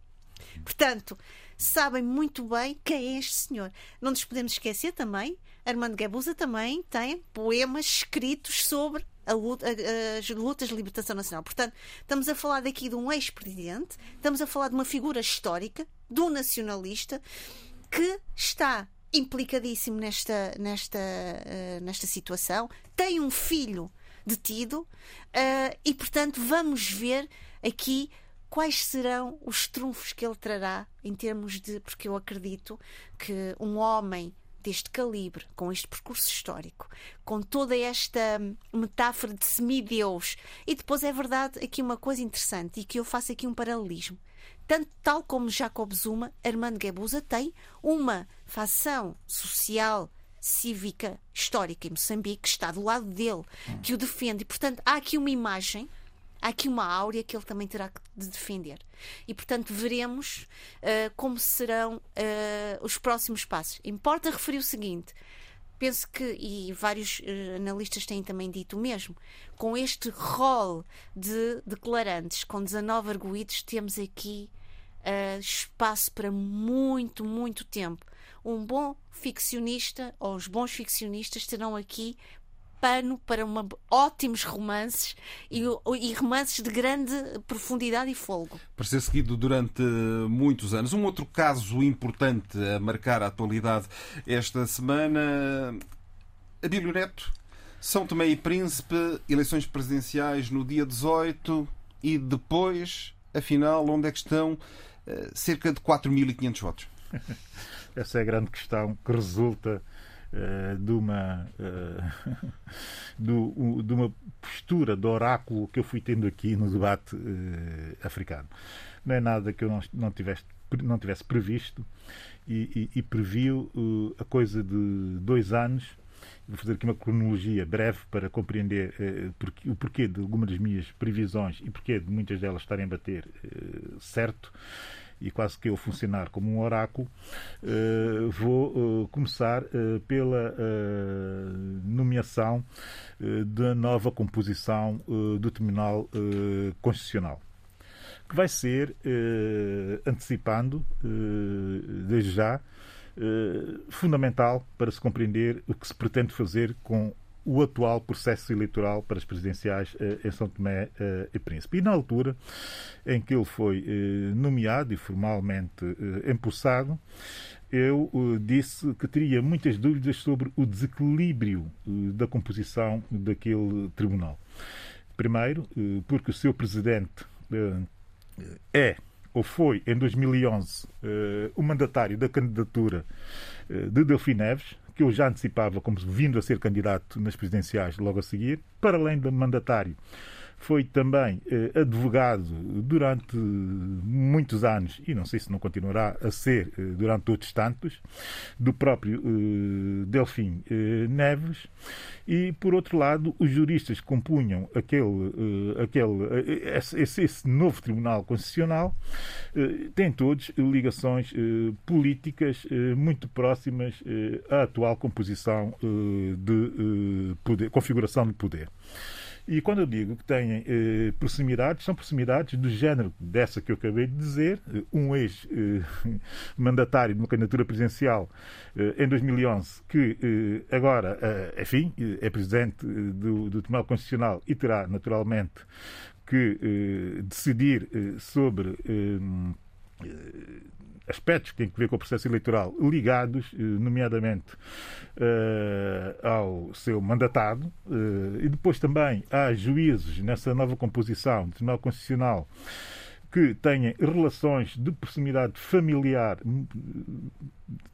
Portanto, sabem muito bem quem é este senhor. Não nos podemos esquecer também Armando Guebuza também tem poemas escritos sobre Luta, as lutas de libertação nacional. Portanto, estamos a falar daqui de um ex-presidente, estamos a falar de uma figura histórica, um nacionalista, que está implicadíssimo nesta, nesta, uh, nesta situação, tem um filho detido uh, e, portanto, vamos ver aqui quais serão os trunfos que ele trará em termos de. Porque eu acredito que um homem deste calibre, com este percurso histórico, com toda esta metáfora de semideus. E depois é verdade aqui uma coisa interessante e que eu faço aqui um paralelismo. Tanto tal como Jacob Zuma, Armando Guebuza tem uma facção social cívica histórica em Moçambique que está do lado dele, que o defende. E, portanto, há aqui uma imagem há aqui uma áurea que ele também terá de defender. E, portanto, veremos uh, como serão uh, os próximos passos. Importa referir o seguinte. Penso que, e vários uh, analistas têm também dito o mesmo, com este rol de declarantes, com 19 arguídos, temos aqui espaço para muito, muito tempo. Um bom ficcionista, ou os bons ficcionistas, terão aqui pano para uma, ótimos romances e, e, romances de grande profundidade e folgo. Para ser seguido durante muitos anos. Um outro caso importante a marcar a atualidade esta semana, Abílio Neto, São Tomé e Príncipe, eleições presidenciais no dia 18 e depois, afinal, onde é que estão eh, cerca de 4.500 votos? Essa é a grande questão que resulta uh, de, uma, do, de uma postura de oráculo que eu fui tendo aqui no debate uh, africano. Não é nada que eu não, tivesse, não tivesse previsto e, e, e previu a coisa de dois anos vou fazer aqui uma cronologia breve para compreender eh, o porquê de algumas das minhas previsões e porquê de muitas delas estarem a bater eh, certo e quase que eu funcionar como um oráculo, uh, vou uh, começar uh, pela nomeação da nova composição do Tribunal Constitucional que vai ser, antecipando desde já, fundamental para se compreender o que se pretende fazer com o atual processo eleitoral para as presidenciais eh, em São Tomé eh, e Príncipe. E na altura em que ele foi eh, nomeado e formalmente empossado, eu disse que teria muitas dúvidas sobre o desequilíbrio da composição daquele tribunal. Primeiro, porque o seu presidente é ou foi em 2011 o mandatário da candidatura de Delfim Neves, que eu já antecipava como vindo a ser candidato nas presidenciais logo a seguir, para além de mandatário. Foi também eh, advogado durante muitos anos, e não sei se não continuará a ser eh, durante outros tantos, do próprio eh, Delfim eh, Neves. E, por outro lado, os juristas que compunham aquele, eh, aquele, eh, esse, esse, novo Tribunal Constitucional têm todos ligações políticas muito próximas à atual composição de poder, configuração de poder. E quando eu digo que têm eh, proximidades, são proximidades do género dessa que eu acabei de dizer. Um ex-mandatário eh, de uma candidatura presidencial eh, em 2011, que eh, agora, eh, enfim, eh, é presidente do, do Tribunal Constitucional e terá, naturalmente, que decidir sobre aspectos que têm a ver com o processo eleitoral ligados, eh, nomeadamente, uh, ao seu mandatado, uh, e depois também há juízes nessa nova composição do Tribunal Constitucional que tenham relações de proximidade familiar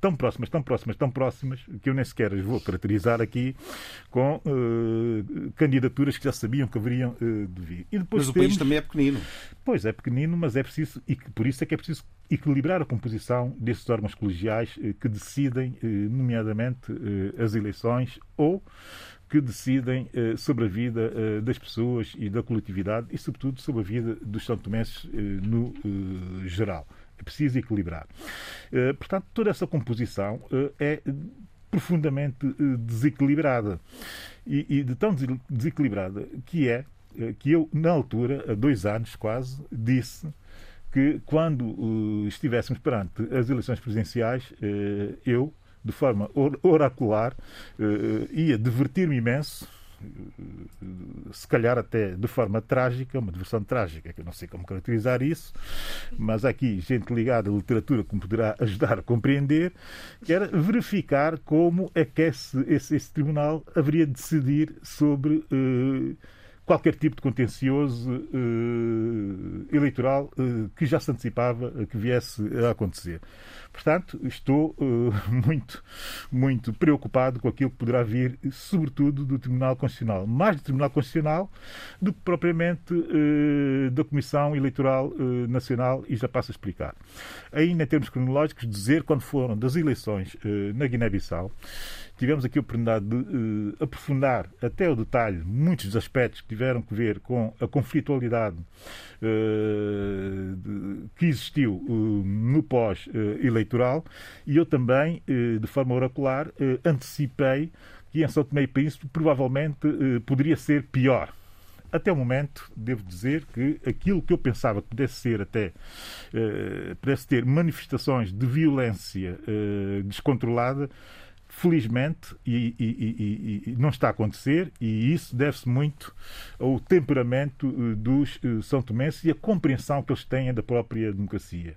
tão próximas, tão próximas, tão próximas, que eu nem sequer as vou caracterizar aqui com uh, candidaturas que já sabiam que haveriam uh, de vir. E depois mas temos... o país também é pequenino. Pois é pequenino, mas é preciso, e por isso é que é preciso equilibrar a composição desses órgãos colegiais uh, que decidem, nomeadamente, as eleições ou que decidem uh, sobre a vida uh, das pessoas e da coletividade e, sobretudo, sobre a vida dos São Tomenses uh, no geral. É preciso equilibrar. portanto, toda essa composição é profundamente desequilibrada. E, e, de tão desequilibrada que é que eu, na altura, há dois anos quase, disse que quando estivéssemos perante as eleições presidenciais, eu de forma oracular, eh, ia divertir-me imenso, eh, se calhar até de forma trágica, uma diversão trágica, que eu não sei como caracterizar isso, mas há aqui gente ligada à literatura que me poderá ajudar a compreender, que era verificar como é que esse, esse, esse tribunal haveria de decidir sobre uh, qualquer tipo de contencioso uh, eleitoral uh, que já se antecipava que viesse a acontecer. Portanto, estou uh, muito, muito preocupado com aquilo que poderá vir, sobretudo do Tribunal Constitucional. Mais do Tribunal Constitucional do que propriamente da Comissão Eleitoral Nacional, e já passo a explicar. Ainda em termos cronológicos, dizer quando foram das eleições na Guiné-Bissau, tivemos aqui a oportunidade de uh, aprofundar até o detalhe muitos dos aspectos que tiveram que ver com a conflitualidade uh, de, que existiu uh, no pós-eleitoral. E eu também, de forma oracular, antecipei que em São Tomé e Príncipe provavelmente poderia ser pior. Até o momento, devo dizer que aquilo que eu pensava que pudesse ser até, pudesse ter manifestações de violência descontrolada, felizmente, e, e, e, e, não está a acontecer, e isso deve-se muito ao temperamento eh, dos eh, São Tomenses e a compreensão que eles têm da própria democracia.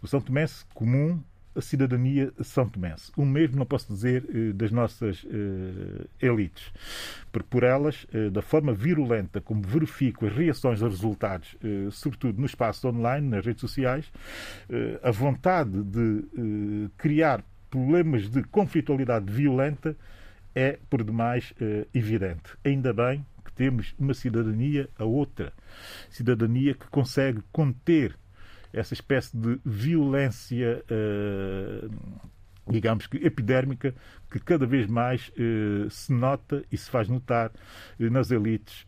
O São Tomense comum a cidadania são tomense. O mesmo não posso dizer eh, das nossas elites, porque por elas, da forma virulenta como verifico as reações aos resultados, sobretudo no espaço online, nas redes sociais, a vontade de criar problemas de conflitualidade violenta é, por demais, eh, evidente. Ainda bem que temos uma cidadania a outra. Cidadania que consegue conter essa espécie de violência, eh, digamos que epidérmica, que cada vez mais eh, se nota e se faz notar nas elites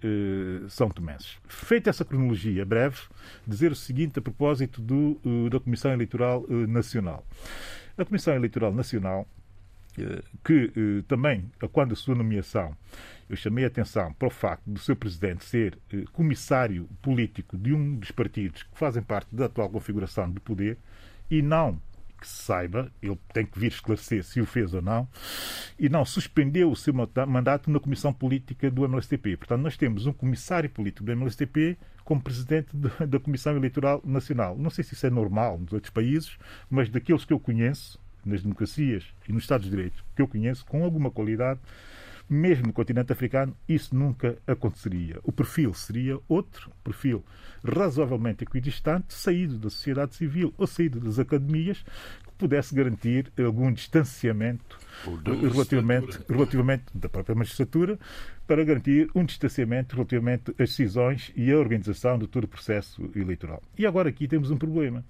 são tomenses. Feita essa cronologia breve, dizer o seguinte a propósito do, da Comissão Eleitoral Nacional. A Comissão Eleitoral Nacional, eh, que eh, também, quando a sua nomeação, eu chamei a atenção para o facto do seu presidente ser eh, comissário político de um dos partidos que fazem parte da atual configuração de poder e não que se saiba, ele tem que vir esclarecer se o fez ou não, e não suspendeu o seu mandato na Comissão Política do MLSTP. Portanto, nós temos um comissário político do MLSTP como presidente da Comissão Eleitoral Nacional. Não sei se isso é normal nos outros países, mas daqueles que eu conheço, nas democracias e nos Estados de Direito, que eu conheço com alguma qualidade, mesmo no continente africano, isso nunca aconteceria. O perfil seria outro, perfil razoavelmente equidistante, saído da sociedade civil ou saído das academias, pudesse garantir algum distanciamento relativamente, relativamente da própria magistratura, para garantir um distanciamento relativamente às decisões e à organização de todo o processo eleitoral. E agora aqui temos um problema.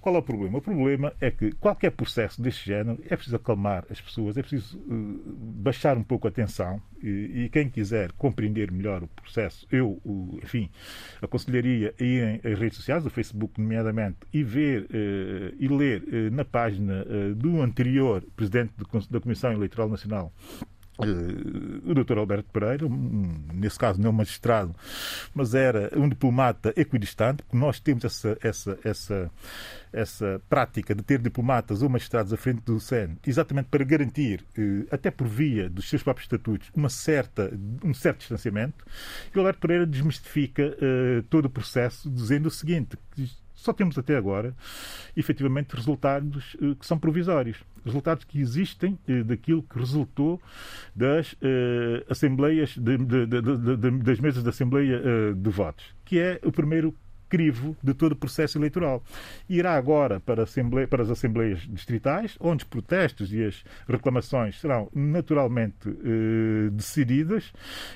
Qual é o problema? O problema é que qualquer processo deste género é preciso acalmar as pessoas, é preciso uh, baixar um pouco a tensão e, e, quem quiser compreender melhor o processo, eu, enfim, aconselharia a irem às redes sociais, o Facebook nomeadamente, e ver uh, e ler uh, na página do anterior Presidente da Comissão Eleitoral Nacional, o Dr. Alberto Pereira, nesse caso não magistrado, mas era um diplomata equidistante, porque nós temos essa, essa, essa, essa prática de ter diplomatas ou magistrados à frente do SEN, exatamente para garantir, uh, até por via dos seus próprios estatutos, uma certa, um certo distanciamento. E o Alberto Pereira desmistifica uh, todo o processo, dizendo o seguinte: só temos até agora, efetivamente, resultados uh, que são provisórios. Resultados que existem uh, daquilo que resultou das uh, assembleias, de, de, de, das mesas de assembleia de votos, que é o primeiro crivo de todo o processo eleitoral. Irá agora para, para as assembleias distritais, onde os protestos e as reclamações serão naturalmente eh, decididas,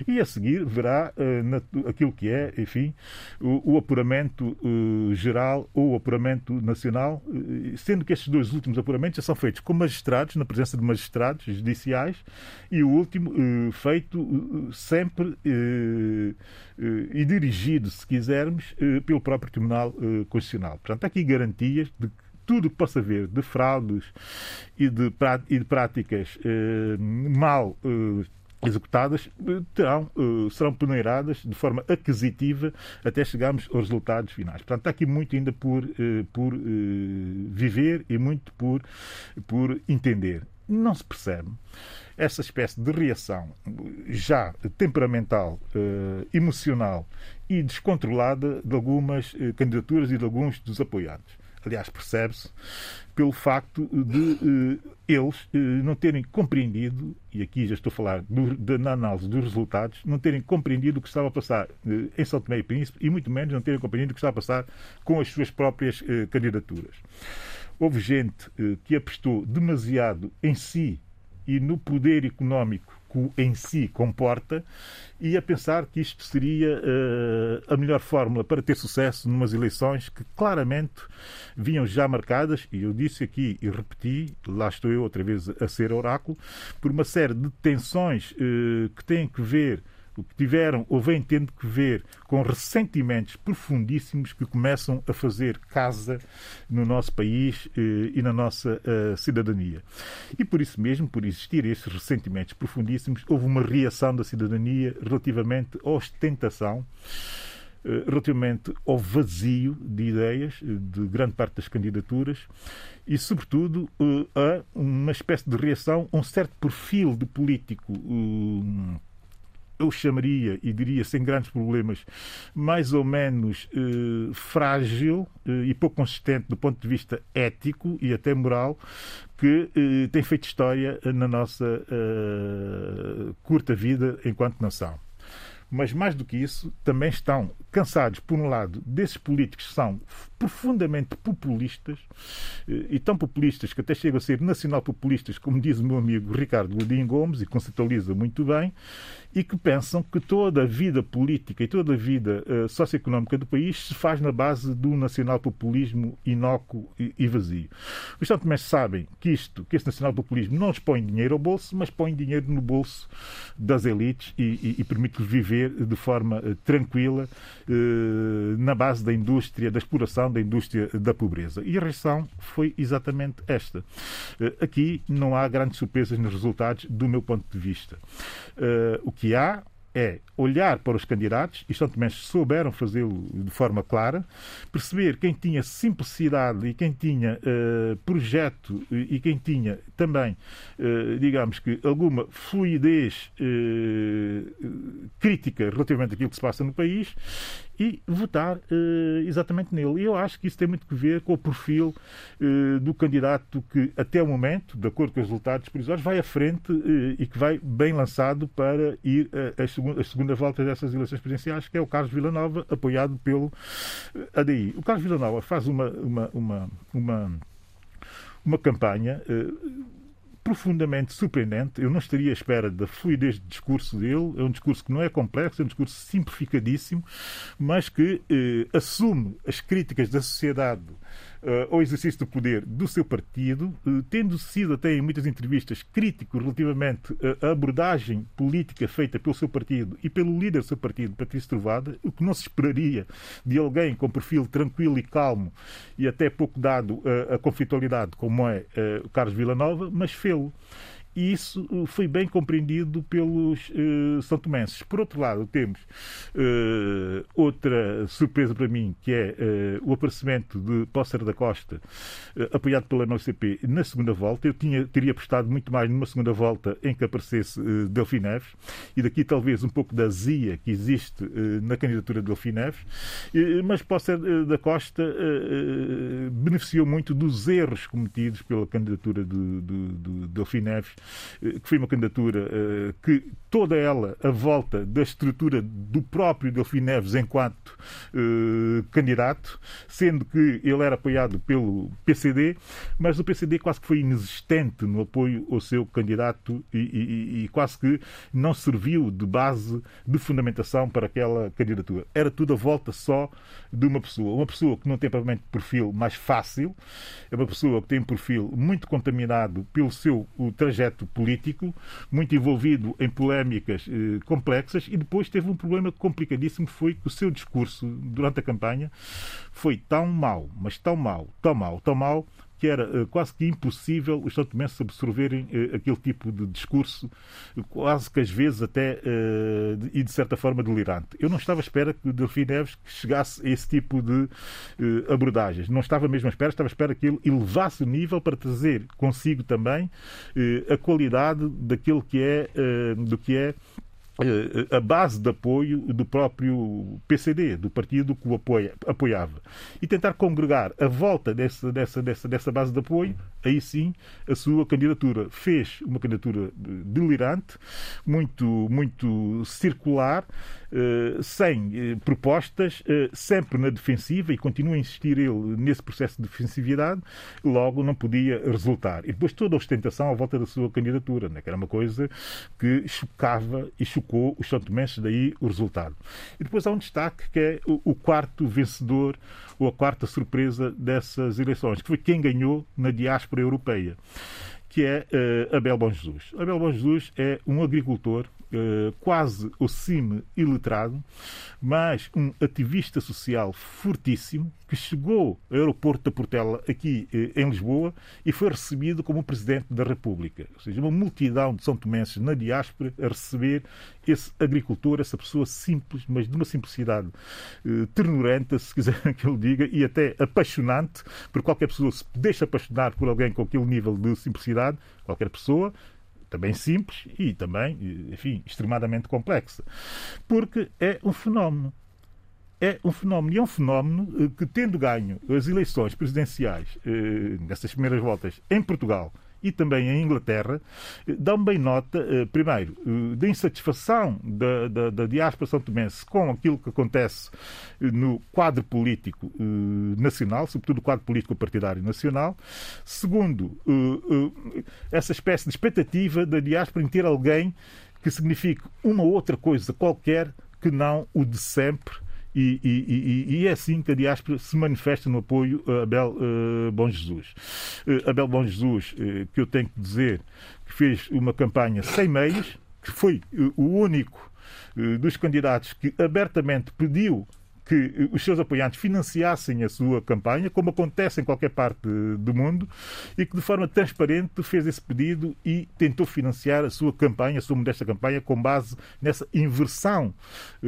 e a seguir verá eh, na, aquilo que é, enfim, o, o apuramento eh, geral ou o apuramento nacional, eh, sendo que estes dois últimos apuramentos já são feitos com magistrados, na presença de magistrados judiciais, e o último eh, feito eh, sempre e dirigido, se quisermos, pelo próprio Tribunal uh, Constitucional. Portanto, há aqui garantias de que tudo que possa haver de fraudes e de, práticas mal executadas terão, serão peneiradas de forma aquisitiva até chegarmos aos resultados finais. Portanto, há aqui muito ainda por, por viver e muito por, por entender. Não se percebe essa espécie de reação já temperamental, emocional e descontrolada de algumas eh, candidaturas e de alguns dos apoiados. aliás, percebe-se, pelo facto de eles não terem compreendido, e aqui já estou a falar do, da análise dos resultados, não terem compreendido o que estava a passar em São Tomé e Príncipe e muito menos não terem compreendido o que estava a passar com as suas próprias candidaturas. Houve gente que apostou demasiado em si e no poder económico que em si comporta e a pensar que isto seria uh, a melhor fórmula para ter sucesso numas eleições que claramente vinham já marcadas, e eu disse aqui e repeti, lá estou eu outra vez a ser oráculo, por uma série de tensões uh, que têm que ver o que tiveram ou vêm tendo que ver com ressentimentos profundíssimos que começam a fazer casa no nosso país eh, e na nossa eh, cidadania. E por isso mesmo, por existir esses ressentimentos profundíssimos, houve uma reação da cidadania relativamente à ostentação eh, relativamente ao vazio de ideias de grande parte das candidaturas e, sobretudo, a uma espécie de reação a um certo perfil de político eu chamaria, e diria sem grandes problemas, mais ou menos eh, frágil eh, e pouco consistente do ponto de vista ético e até moral, que eh, tem feito história na nossa eh, curta vida enquanto nação. Mas mais do que isso, também estão cansados, por um lado, desses políticos que são profundamente populistas, eh, e tão populistas que até chegam a ser nacional-populistas, como diz o meu amigo Ricardo Godinho Gomes, e conceitualiza muito bem, e que pensam que toda a vida política e toda a vida uh, socioeconómica do país se faz na base do nacional-populismo inócuo e, e, vazio. Os também sabem que isto, que esse nacional-populismo não lhes põe dinheiro ao bolso, mas põe dinheiro no bolso das elites e, e, e permite-lhes viver de forma uh, tranquila uh, na base da indústria, da exploração da indústria da pobreza. E a reação foi exatamente esta. Eh, aqui não há grandes surpresas nos resultados, do meu ponto de vista. Eh, o que há é olhar para os candidatos, e São Tomé souberam fazê-lo de forma clara, perceber quem tinha simplicidade e quem tinha uh, projeto e, quem tinha também, uh, digamos que, alguma fluidez uh, crítica relativamente àquilo que se passa no país e votar exatamente nele. E eu acho que isso tem muito que ver com o perfil do candidato que, até o momento, de acordo com os resultados provisórios, vai à frente e que vai bem lançado para ir às segundas segunda volta dessas eleições presidenciais, que é o Carlos Villanova, apoiado pelo ADI. O Carlos Villanova faz uma, uma, uma, uma, uma campanha. Profundamente surpreendente. Eu não estaria à espera da fluidez de discurso dele. É um discurso que não é complexo, é um discurso simplificadíssimo, mas que eh, assume as críticas da sociedade ao exercício do poder do seu partido, uh, tendo sido até em muitas entrevistas crítico relativamente à abordagem política feita pelo seu partido e pelo líder do seu partido, Patrício Trovada, o que não se esperaria de alguém com perfil tranquilo e calmo e até pouco dado à conflitualidade, como é Carlos Villanova, mas fê-lo e isso uh, foi bem compreendido pelos uh, São Tomenses. Por outro lado, temos uh, outra surpresa para mim, que é uh, o aparecimento de Pócer da Costa, apoiado pela NOCP, na segunda volta. Eu tinha, teria apostado muito mais numa segunda volta em que aparecesse uh, Delfim Neves, e daqui talvez um pouco da zia que existe na candidatura de Delfim Neves, mas Pócer da Costa beneficiou muito dos erros cometidos pela candidatura de, de, de Delfim Neves eh, que foi uma candidatura eh, que toda ela a volta da estrutura do próprio Delfim Neves enquanto eh, candidato, sendo que ele era apoiado pelo PCD, mas o PCD quase que foi inexistente no apoio ao seu candidato e, e, e quase que não serviu de base de fundamentação para aquela candidatura. Era tudo a volta só de uma pessoa. Uma pessoa que não tem provavelmente perfil mais fácil, é uma pessoa que tem um perfil muito contaminado pelo seu trajeto aspecto político, muito envolvido em polémicas eh, complexas, e depois teve um problema complicadíssimo, foi que o seu discurso durante a campanha foi tão mau, mas tão mau, tão mau, tão mau, que era uh, quase que impossível os santomenses absorverem uh, aquele tipo de discurso, quase que às vezes até de, e de certa forma delirante. Eu não estava à espera que Delfim Neves chegasse a esse tipo de abordagens. Não estava mesmo à espera, estava à espera que ele elevasse o nível para trazer consigo também a qualidade daquilo que é, do que é a base de apoio do próprio PCD, do partido que o apoia, apoiava. E tentar congregar a volta dessa, dessa, dessa, dessa base de apoio, aí sim, a sua candidatura. Fez uma candidatura delirante, muito, muito circular, eh, sem eh, propostas, eh, sempre na defensiva, e continua a insistir ele nesse processo de defensividade, logo não podia resultar. E depois toda a ostentação à volta da sua candidatura, né, que era uma coisa que chocava e chocou os santomenses, daí o resultado. E depois há um destaque que é o quarto vencedor, ou a quarta surpresa dessas eleições, que foi quem ganhou na diáspora europeia que é uh, Abel Bom Jesus. Abel Bom Jesus é um agricultor uh, quase o cime iletrado, mas um ativista social fortíssimo que chegou ao aeroporto da Portela aqui uh, em Lisboa e foi recebido como presidente da República. Ou seja, uma multidão de São Tomenses na diáspora a receber esse agricultor, essa pessoa simples, mas de uma simplicidade uh, ternurenta, se quiser que ele diga, e até apaixonante, porque qualquer pessoa se deixa apaixonar por alguém com aquele nível de simplicidade, qualquer pessoa, também simples e também, enfim, extremadamente complexa. Porque é um fenómeno. É um fenómeno. E é um fenómeno eh, que, tendo ganho as eleições presidenciais eh, nessas primeiras voltas em Portugal e também em Inglaterra, eh, dão bem nota, eh, primeiro, eh, da insatisfação da, da, da diáspora são tomense com aquilo que acontece no quadro político nacional, sobretudo o quadro político partidário nacional. Segundo, essa espécie de expectativa da diáspora em ter alguém que signifique uma outra coisa qualquer que não o de sempre e, e, e, é assim que a diáspora se manifesta no apoio a Abel uh, Bom Jesus. Uh, Abel Bom Jesus, uh, que eu tenho que dizer que fez uma campanha sem meios, que foi o único dos candidatos que abertamente pediu que os seus apoiantes financiassem a sua campanha, como acontece em qualquer parte do mundo, e que de forma transparente fez esse pedido e tentou financiar a sua campanha, a sua modesta campanha, com base nessa inversão, eh,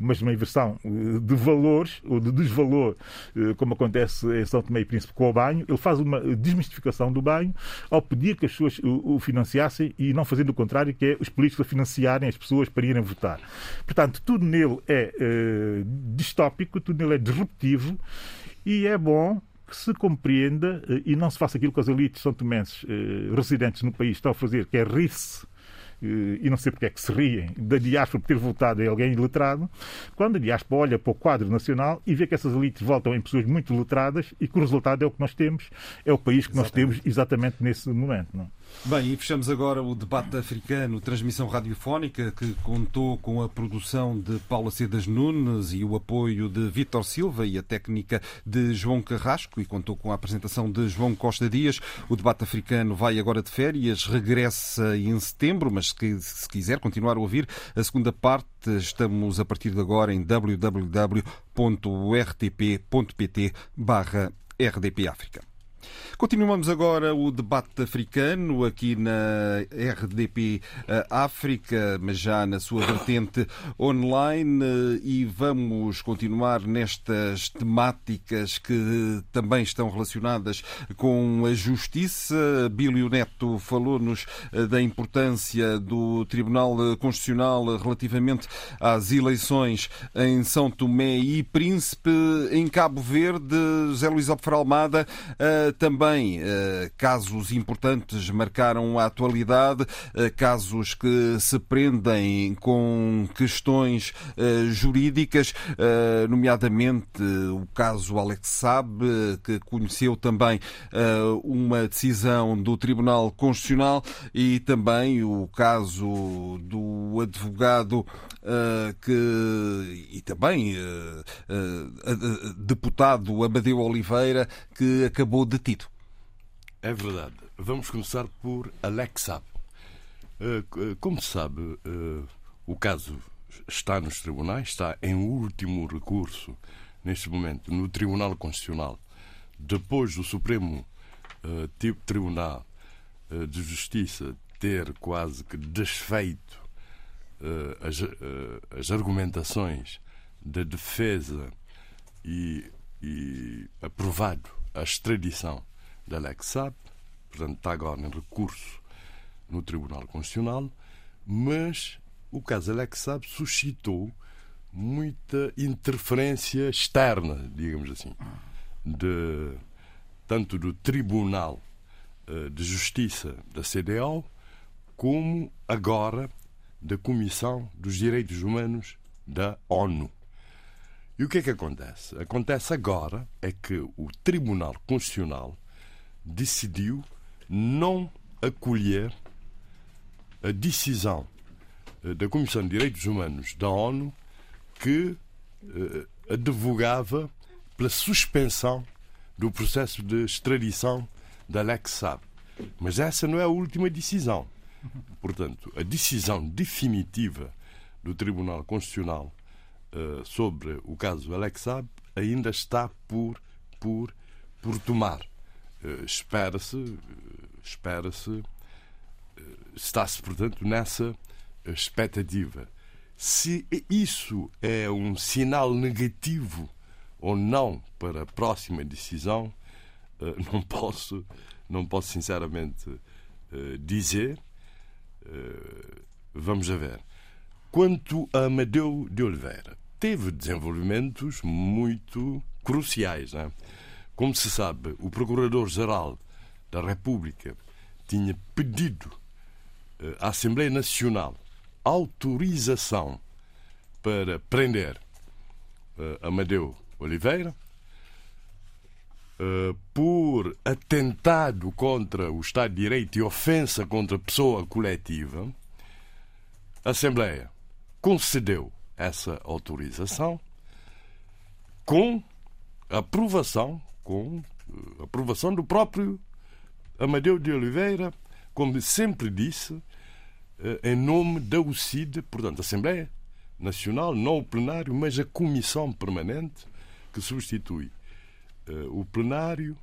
mas uma inversão eh, de valores ou de desvalor, eh, como acontece em São Tomé e Príncipe com o banho. Ele faz uma desmistificação do banho ao pedir que as pessoas o financiassem e não fazendo o contrário, que é os políticos a financiarem as pessoas para irem votar. Portanto, tudo nele é distópico, tudo nele é disruptivo e é bom que se compreenda eh, e não se faça aquilo que as elites são tomenses eh, residentes no país estão a fazer, que é rir-se eh, e não sei porque é que se riem da diáspora por ter votado em alguém iletrado, quando a diáspora olha para o quadro nacional e vê que essas elites votam em pessoas muito letradas e que o resultado é o que nós temos, é o país que exatamente. nós temos exatamente nesse momento. Não? Bem, e fechamos agora o debate africano, transmissão radiofónica, que contou com a produção de Paula Cedas Nunes e o apoio de Vítor Silva e a técnica de João Carrasco, e contou com a apresentação de João Costa Dias. O debate africano vai agora de férias, regressa em setembro, mas se quiser continuar a ouvir a segunda parte, estamos a partir de agora em www.rtp.pt barra RDP África. Continuamos agora o debate africano aqui na RDP eh, África, mas já na sua vertente online, eh, e vamos continuar nestas temáticas que também estão relacionadas com a justiça. Bílio Neto falou-nos eh, da importância do Tribunal Constitucional relativamente às eleições em São Tomé e Príncipe, em Cabo Verde. José Luís Alfaro Almada também eh, casos importantes marcaram a atualidade, eh, casos que se prendem com questões eh, jurídicas, nomeadamente o caso Alex Saab, que conheceu também uma decisão do Tribunal Constitucional e também o caso do advogado que e também deputado Amadeu Oliveira que acabou detido. É verdade. Vamos começar por Alexa. Eh, eh, como se sabe, eh, o caso está nos tribunais, está em último recurso, neste momento, no Tribunal Constitucional, depois do Supremo Tribunal de Justiça ter quase que desfeito as, as argumentações da defesa e, e aprovado a extradição da Lex SAP, portanto está agora em recurso no Tribunal Constitucional, mas o caso Alex Saab suscitou muita interferência externa, digamos assim, de, tanto do Tribunal eh, de Justiça da CDAO, como agora da Comissão dos Direitos Humanos da ONU. E o que é que acontece? Acontece agora é que o Tribunal Constitucional decidiu não acolher a decisão eh, da Comissão de Direitos Humanos da ONU que eh, advogava pela suspensão do processo de extradição da Alex Saab. Mas essa não é a última decisão. Portanto, a decisão definitiva do Tribunal Constitucional sobre o caso Alex Saab ainda está por, por, por tomar. Uh, espera-se, uh, espera-se, está-se, portanto, nessa expectativa. Se isso é um sinal negativo ou não para a próxima decisão, não posso, não posso sinceramente dizer. Vamos a ver. Quanto a Amadeu de Oliveira, teve desenvolvimentos muito cruciais. É? Como se sabe, o Procurador-Geral da República tinha pedido à Assembleia Nacional autorização para prender uh, Amadeu Oliveira uh, por atentado contra o Estado de Direito e ofensa contra a pessoa coletiva, a Assembleia concedeu essa autorização com aprovação, com uh, aprovação do próprio Amadeu de Oliveira, como sempre disse, eh, em nome da UCID, portanto, Assembleia Nacional, não o plenário, mas a comissão permanente que substitui uh, o plenário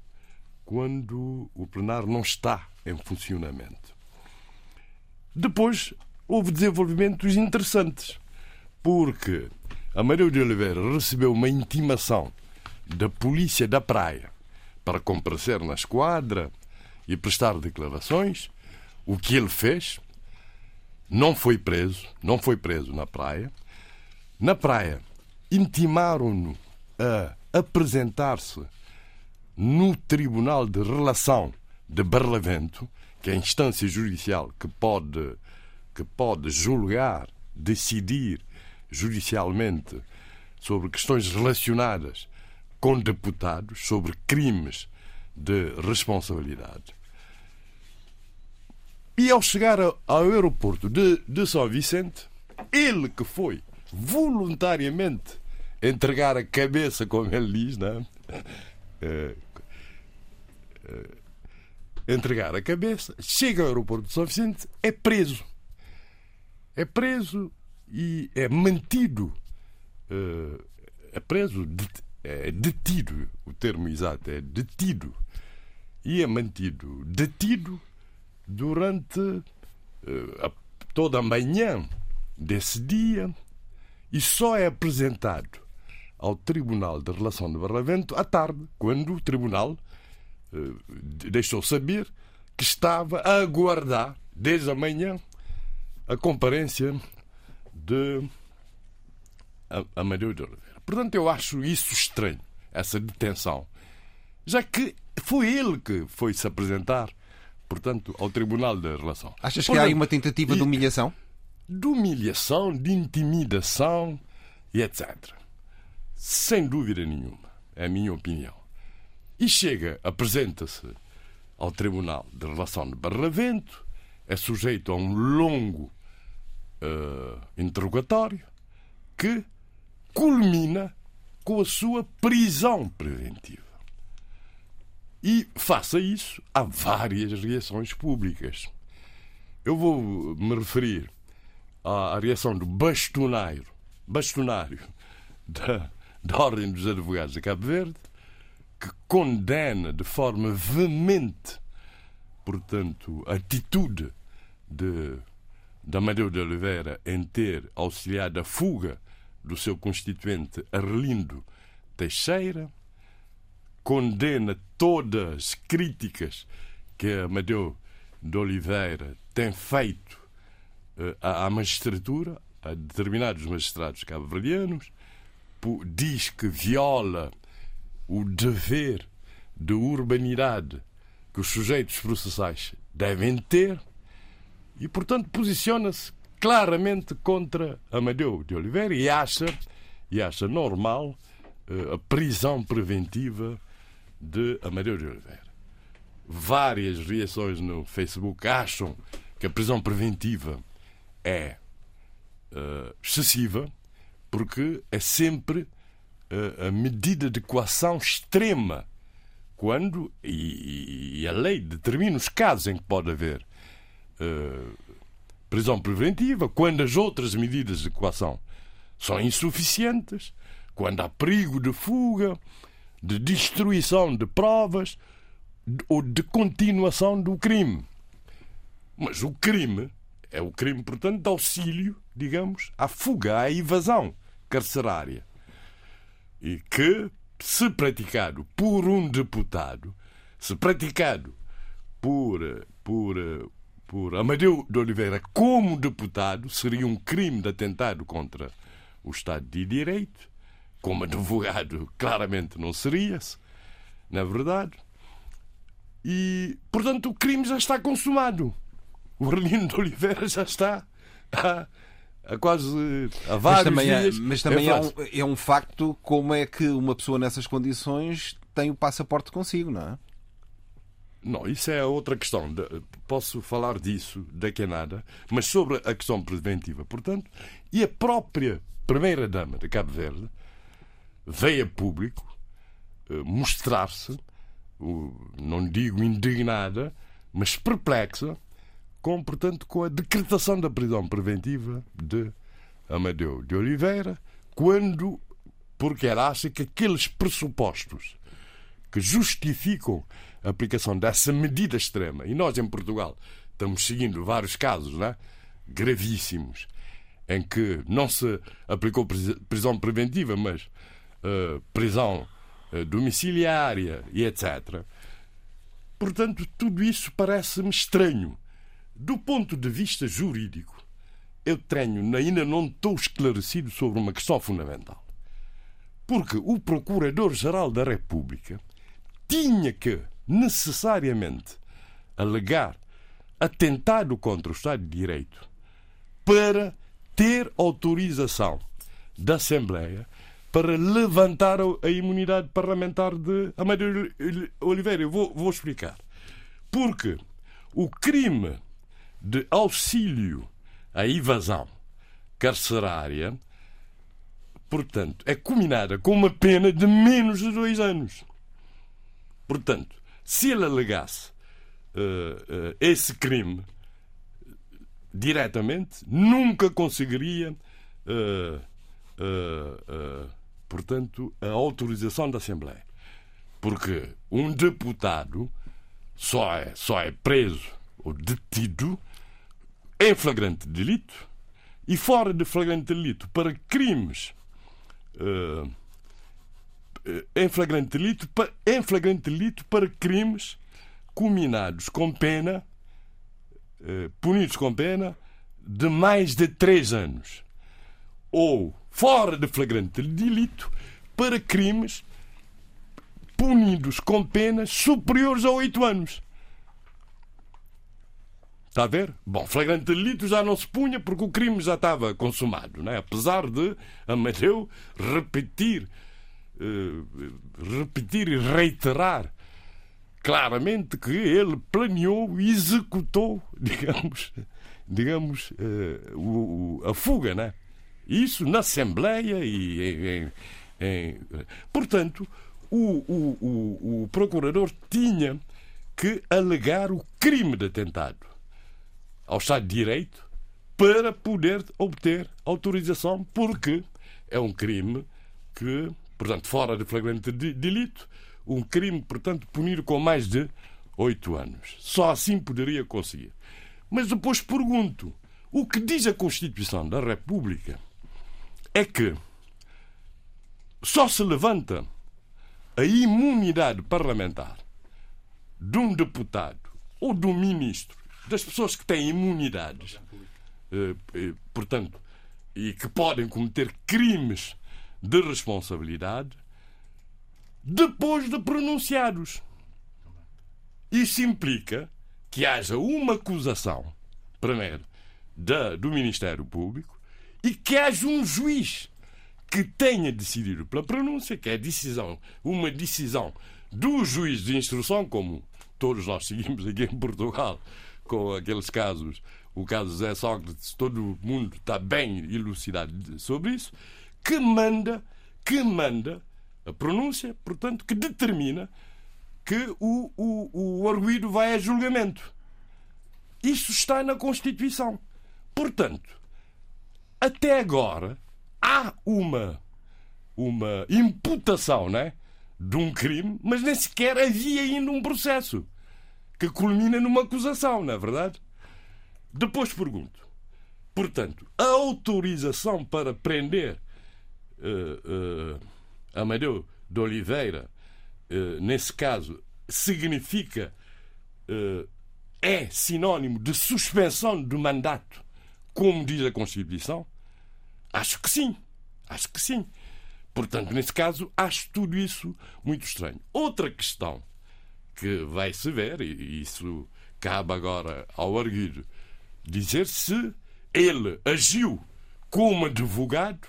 quando o plenário não está em funcionamento. Depois houve desenvolvimentos interessantes, porque a Maria de Oliveira recebeu uma intimação da polícia da praia para comparecer na esquadra e prestar declarações, o que ele fez, não foi preso, não foi preso na praia. Na praia, intimaram-no a apresentar-se no Tribunal de Relação de Barlavento, que é a instância judicial que pode, que pode julgar, decidir judicialmente sobre questões relacionadas com deputados, sobre crimes de responsabilidade. E ao chegar ao aeroporto de, de São Vicente, ele que foi voluntariamente entregar a cabeça, como ele diz, não é? é, entregar a cabeça, chega ao aeroporto de São Vicente, é preso. É preso e é mantido. É preso, é detido, o termo exato é detido. E é mantido detido durante uh, toda a manhã desse dia e só é apresentado ao Tribunal de Relação de Barlavento à tarde, quando o Tribunal uh, deixou saber que estava a aguardar, desde a manhã, a comparência de Amadeu de Oliveira. Portanto, eu acho isso estranho, essa detenção, já que foi ele que foi se apresentar portanto, ao Tribunal da Relação. Achas portanto, que há aí uma tentativa de humilhação? De humilhação, de intimidação e etc. Sem dúvida nenhuma. É a minha opinião. E chega, apresenta-se ao Tribunal de Relação de Barlavento, é sujeito a um longo uh, interrogatório que culmina com a sua prisão preventiva. E, faça isso, há várias reações públicas. Eu vou me referir à reação do bastonário, bastonário da, da Ordem dos Advogados de Cabo Verde, que condena de forma veemente, portanto, a atitude de, de Amadeu de Oliveira em ter auxiliado a fuga do seu constituinte Arlindo Teixeira, condena todas as críticas que Amadeu de Oliveira tem feito uh, à, magistratura, a determinados magistrados cabo-verdianos, diz que viola o dever de urbanidade que os sujeitos processais devem ter e, portanto, posiciona-se claramente contra Amadeu de Oliveira e acha, e acha normal eh, a prisão preventiva de Amadeu de Oliveira. Várias reações no Facebook acham que a prisão preventiva é uh, excessiva porque é sempre uh, a medida de coação extrema quando, e, e, a lei determina os casos em que pode haver prisão preventiva, quando as outras medidas de coação são insuficientes, quando há perigo de fuga, de destruição de provas ou de continuação do crime. Mas o crime é o crime, portanto, de auxílio, digamos, à fuga, à evasão carcerária. E que, se praticado por um deputado, se praticado por, por, por Amadeu de Oliveira como deputado, seria um crime de atentado contra o Estado de Direito. Como advogado, claramente não seria-se, na verdade. E, portanto, o crime já está consumado. O Arlindo de Oliveira já está há quase há vários mas também, dias. É, mas também é, um, é um facto como é que uma pessoa nessas condições tem o passaporte consigo, não é? Não, isso é outra questão. Posso falar disso daqui a nada, mas sobre a questão preventiva, portanto, e a própria Primeira-Dama de Cabo Verde veio a público eh, mostrar-se, não digo indignada, mas perplexa com, portanto, com a decretação da prisão preventiva de Amadeu de Oliveira, quando, porque ela acha que aqueles pressupostos que justificam aplicação dessa medida extrema, e nós em Portugal estamos seguindo vários casos né, gravíssimos, em que não se aplicou prisão preventiva, mas uh, prisão uh, domiciliária e etc. Portanto, tudo isso parece-me estranho. Do ponto de vista jurídico, eu tenho, ainda não estou esclarecido sobre uma questão fundamental. Porque o Procurador-Geral da República tinha que, necessariamente, alegar atentado contra o Estado de Direito para ter autorização da Assembleia para levantar a imunidade parlamentar de Amadeu Oliveira. Eu vou, vou explicar. Porque o crime de auxílio à evasão carcerária, portanto, é combinada com uma pena de menos de dois anos. Portanto, se ele alegasse uh, uh, esse crime diretamente, nunca conseguiria, uh, portanto, a autorização da Assembleia. Porque um deputado só é, só é preso ou detido em flagrante delito e fora de flagrante delito para crimes uh, em flagrante delito em flagrante delito para crimes combinados com pena uh, punidos com pena de mais de três anos ou fora de flagrante delito para crimes punidos com penas superiores a oito anos. Está a ver? Bom, flagrante delito já não se punha porque o crime já estava consumado, não é? apesar de Amadeu repetir, repetir e reiterar claramente que ele planeou e executou, digamos, digamos uh, o, o, a fuga, né? Isso na Assembleia e em, em... portanto o, o, o procurador tinha que alegar o crime de atentado ao Estado de Direito para poder obter autorização, porque é um crime que, portanto, fora de flagrante delito, um crime, portanto, punido com mais de oito anos. Só assim poderia conseguir. Mas depois pergunto: o que diz a Constituição da República é que só se levanta a imunidade parlamentar de um deputado ou de um ministro das pessoas que têm imunidades, eh, eh, portanto, e que podem cometer crimes de responsabilidade depois de pronunciados. Isso implica que haja uma acusação, primeiro, da, do Ministério Público e que haja um juiz que tenha decidido pela pronúncia, que é decisão, uma decisão do juiz de instrução, como todos nós seguimos aqui em Portugal, com aqueles casos, o caso Zé Sócrates, todo mundo está bem elucidado sobre isso, que manda, que manda a pronúncia, portanto, que determina que o, o, o arguído vai a julgamento. Isso está na Constituição. Portanto, até agora há uma, uma imputação né, de um crime, mas nem sequer havia ainda um processo que culmina numa acusação, não é verdade? Depois pergunto. Portanto, a autorização para prender uh, Amadeu de Oliveira, uh, nesse caso, significa. é sinónimo de suspensão do mandato, como diz a Constituição? Acho que sim. Acho que sim. Portanto, nesse caso, acho tudo isso muito estranho. Outra questão que vai se ver, e isso cabe agora ao arguido, dizer se ele agiu como advogado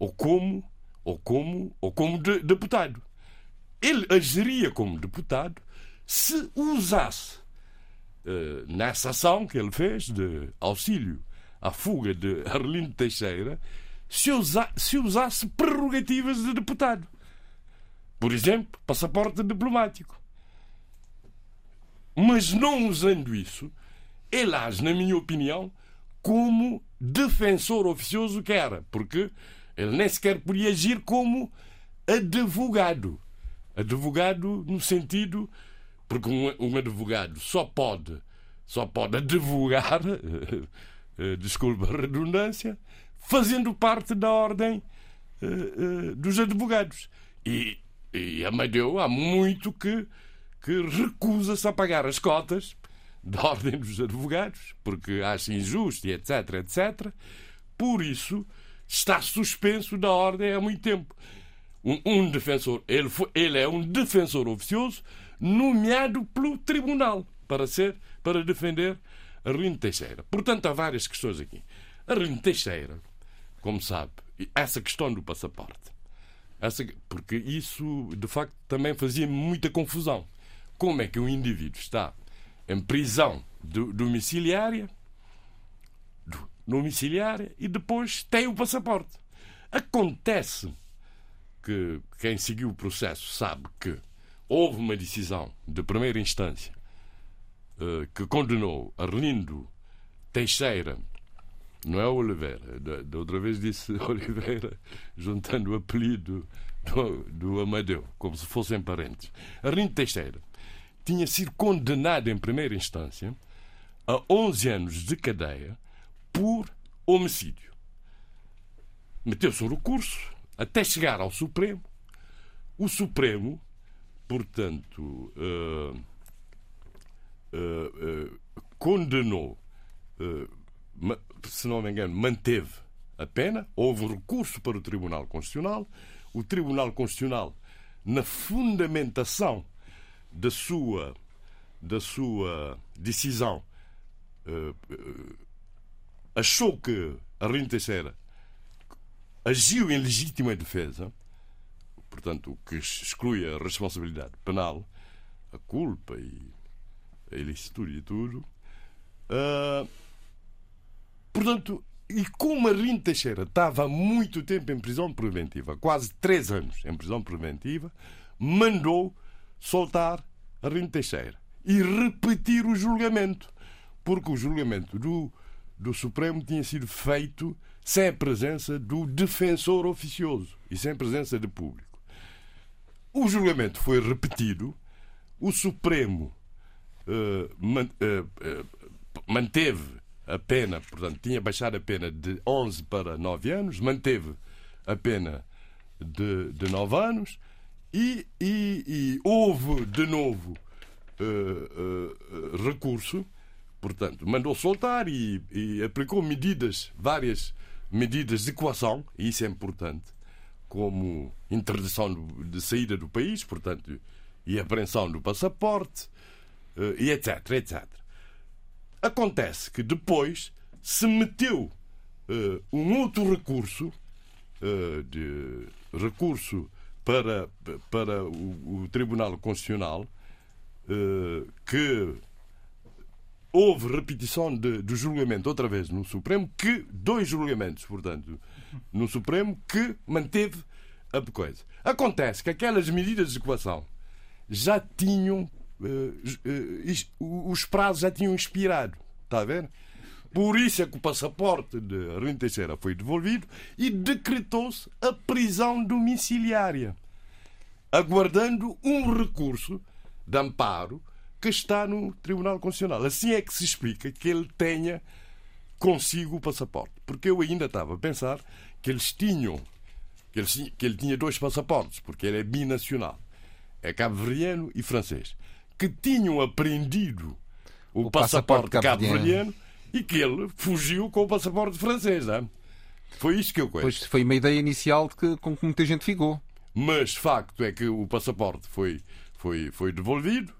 ou como ou como ou como de, deputado. Ele agiria como deputado se usasse uh, nessa ação que ele fez de auxílio à fuga de Arlindo Teixeira se, usa, se usasse prerrogativas de deputado. Por exemplo, passaporte diplomático. Mas não usando isso, ele age, na minha opinião, como defensor oficioso que era, porque ele nem sequer podia agir como advogado. Advogado no sentido. Porque um, um advogado só pode, só pode advogar Eh, desculpa a redundância, fazendo parte da ordem uh, uh, dos advogados. E, e Amadeu há muito que, que recusa-se a pagar as cotas da ordem dos advogados, porque acha injusto e etc, etc. Por isso está suspenso da ordem há muito tempo. Um, um defensor, ele, foi, ele é um defensor oficioso nomeado pelo tribunal para ser, para defender Arlindo Teixeira. Portanto, há várias questões aqui. Arlindo Teixeira, como sabe, essa questão do passaporte, essa, porque isso, de facto, também fazia muita confusão. Como é que um indivíduo está em prisão domiciliária, domiciliária e depois tem o passaporte? Acontece que quem seguiu o processo sabe que houve uma decisão de primeira instância eh, que condenou Arlindo Teixeira, não é Oliveira, da outra vez disse Oliveira, juntando o apelido do, do Amadeu, como se fossem parentes. Arlindo Teixeira tinha sido condenado em primeira instância a 11 anos de cadeia por homicídio. Meteu-se um recurso até chegar ao Supremo. O Supremo, portanto, uh, uh, condenou, uh, se não me engano, manteve a pena, houve recurso para o Tribunal Constitucional, o Tribunal Constitucional, na fundamentação da sua, da sua decisão, achou que Arlindo Teixeira agiu em legítima defesa, portanto, o que exclui a responsabilidade penal, a culpa e a ilicitude e tudo. Uh, portanto, e como Arlindo Teixeira estava há muito tempo em prisão preventiva, quase três anos em prisão preventiva, mandou soltar Arlindo Teixeira e repetir o julgamento, porque o julgamento do, do Supremo tinha sido feito sem a presença do defensor oficioso e sem a presença de público. O julgamento foi repetido, o Supremo eh, eh, eh, manteve a pena, portanto, tinha baixado a pena de 11 para 9 anos, manteve a pena de, de 9 anos e, e, e houve de novo uh, uh, recurso, portanto, mandou soltar e, e, aplicou medidas, várias medidas de coação, e isso é importante, como interdição de saída do país, portanto, e apreensão do passaporte, eh, e etc, etc. Acontece que depois se meteu uh, um outro recurso, uh, de recurso para, para o, o Tribunal Constitucional, uh, que houve repetição de, do julgamento outra vez no Supremo, que dois julgamentos, portanto, no Supremo, que manteve a coisa. Acontece que aquelas medidas de equação já tinham os prazos já tinham expirado. Está a ver? Por isso é que o passaporte de Arlindo Teixeira foi devolvido e decretou-se a prisão domiciliária, aguardando um recurso de amparo que está no Tribunal Constitucional. Assim é que se explica que ele tenha consigo o passaporte. Porque eu ainda estava a pensar que eles tinham, que ele, que ele tinha dois passaportes, porque ele é binacional. É cabo-verdiano e francês. Que tinham aprendido o, o passaporte, passaporte cabo-verdiano e que ele fugiu com o passaporte francês. Não é? Foi isto que eu conheço. Pois foi uma ideia inicial de que, com que muita gente ficou. Mas facto é que o passaporte foi, foi, foi devolvido,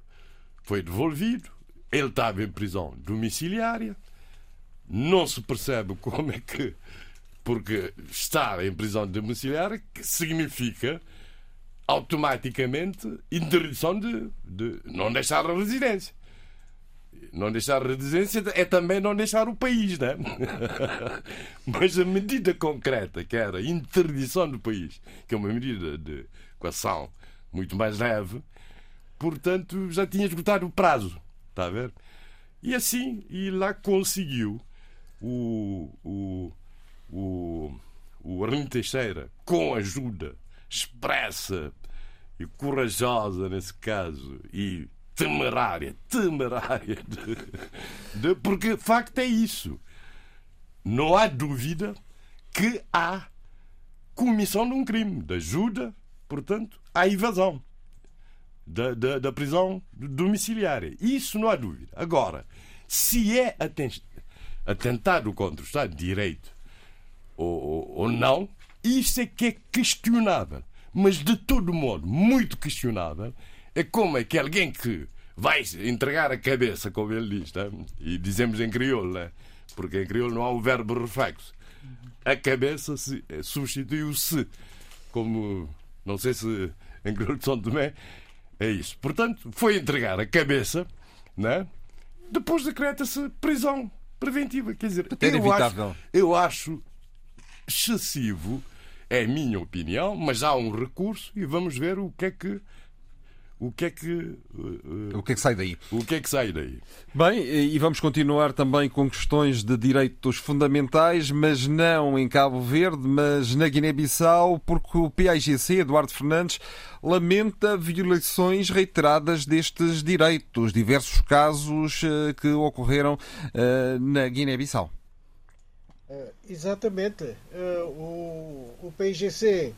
foi devolvido, ele estava em prisão domiciliária, não se percebe como é que. Porque estar em prisão domiciliária significa automaticamente interdição de, de não deixar a residência não deixar a residência é também não deixar o país, né? Mas a medida concreta, que era a interdição do país, que é uma medida de equação muito mais leve, portanto já tinha esgotado o prazo, está a ver? E assim, e lá conseguiu o, o, o, o Arlindo Teixeira, com ajuda expressa e corajosa nesse caso, e temerária, temerária, de, de, porque facto é isso. Não há dúvida que há comissão de um crime, de ajuda, portanto, à evasão da, da, da prisão domiciliária. Isso não há dúvida. Agora, se é atentado contra o Estado de Direito ou, ou, ou não, isso é que é questionável. Mas, de todo modo, muito questionável é como é que alguém que vai entregar a cabeça, como ele diz, tá? e dizemos em crioulo, né? porque em crioulo não há o verbo reflexo. A cabeça eh, substitui o se, como não sei se em crioulo de São Tomé é isso. Portanto, foi entregar a cabeça, né? depois decreta-se prisão preventiva. Quer dizer, é eu acho, eu acho excessivo, é a minha opinião, mas há um recurso e vamos ver o que é que o que é que uh, o que é que sai daí? O que é que sai daí? Bem, e vamos continuar também com questões de direitos fundamentais, mas não em Cabo Verde, mas na Guiné-Bissau, porque o PAIGC, Eduardo Fernandes, lamenta violações reiteradas destes direitos, diversos casos uh, que ocorreram uh, na Guiné-Bissau. exatamente. o, o PAIGC eh,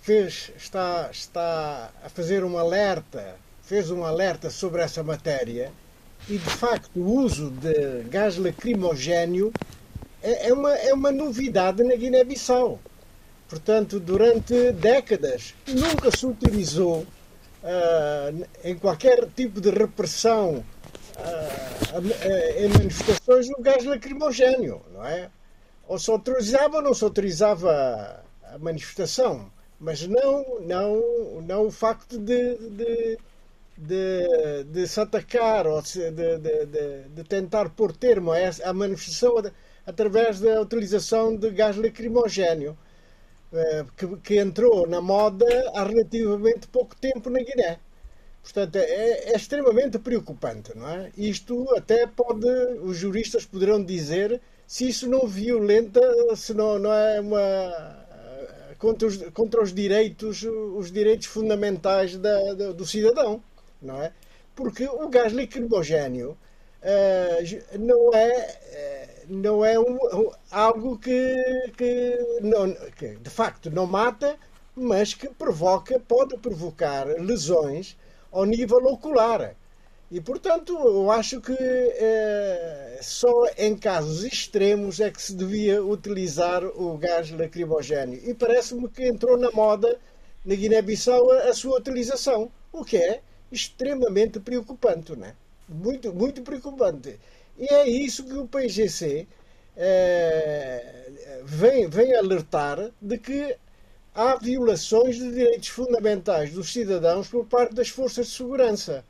fez, está, está a fazer um alerta, fez um alerta sobre essa matéria e de facto o uso de gás lacrimogéneo é, é uma, é uma novidade na Guiné-Bissau. Portanto, durante décadas nunca se utilizou uh, em qualquer tipo de repressão uh, em manifestações o gás lacrimogéneo, não é? Ou se autorizava ou não se autorizava a manifestação, mas não, não, não o facto de, de, de, de se atacar ou de, de, de, tentar pôr termo essa, manifestação através da utilização de gás lacrimogéneo, eh, que, que entrou na moda há relativamente pouco tempo na Guiné. Portanto, é, é, extremamente preocupante, não é? Isto até pode, os juristas poderão dizer se isso não violenta, se não, não é uma contra os, contra os direitos os direitos fundamentais da, da, do cidadão, não é? Porque o gás lacrimogéneo uh, não é uh, não é um, algo que, que, não, que de facto não mata, mas que provoca pode provocar lesões ao nível ocular. E, portanto, eu acho que eh, só em casos extremos é que se devia utilizar o gás lacrimogéneo. E parece-me que entrou na moda na Guiné-Bissau a, a, sua utilização, o que é extremamente preocupante, né? muito, muito preocupante. E é isso que o PIGC eh, vem, vem alertar de que há violações de direitos fundamentais dos cidadãos por parte das forças de segurança.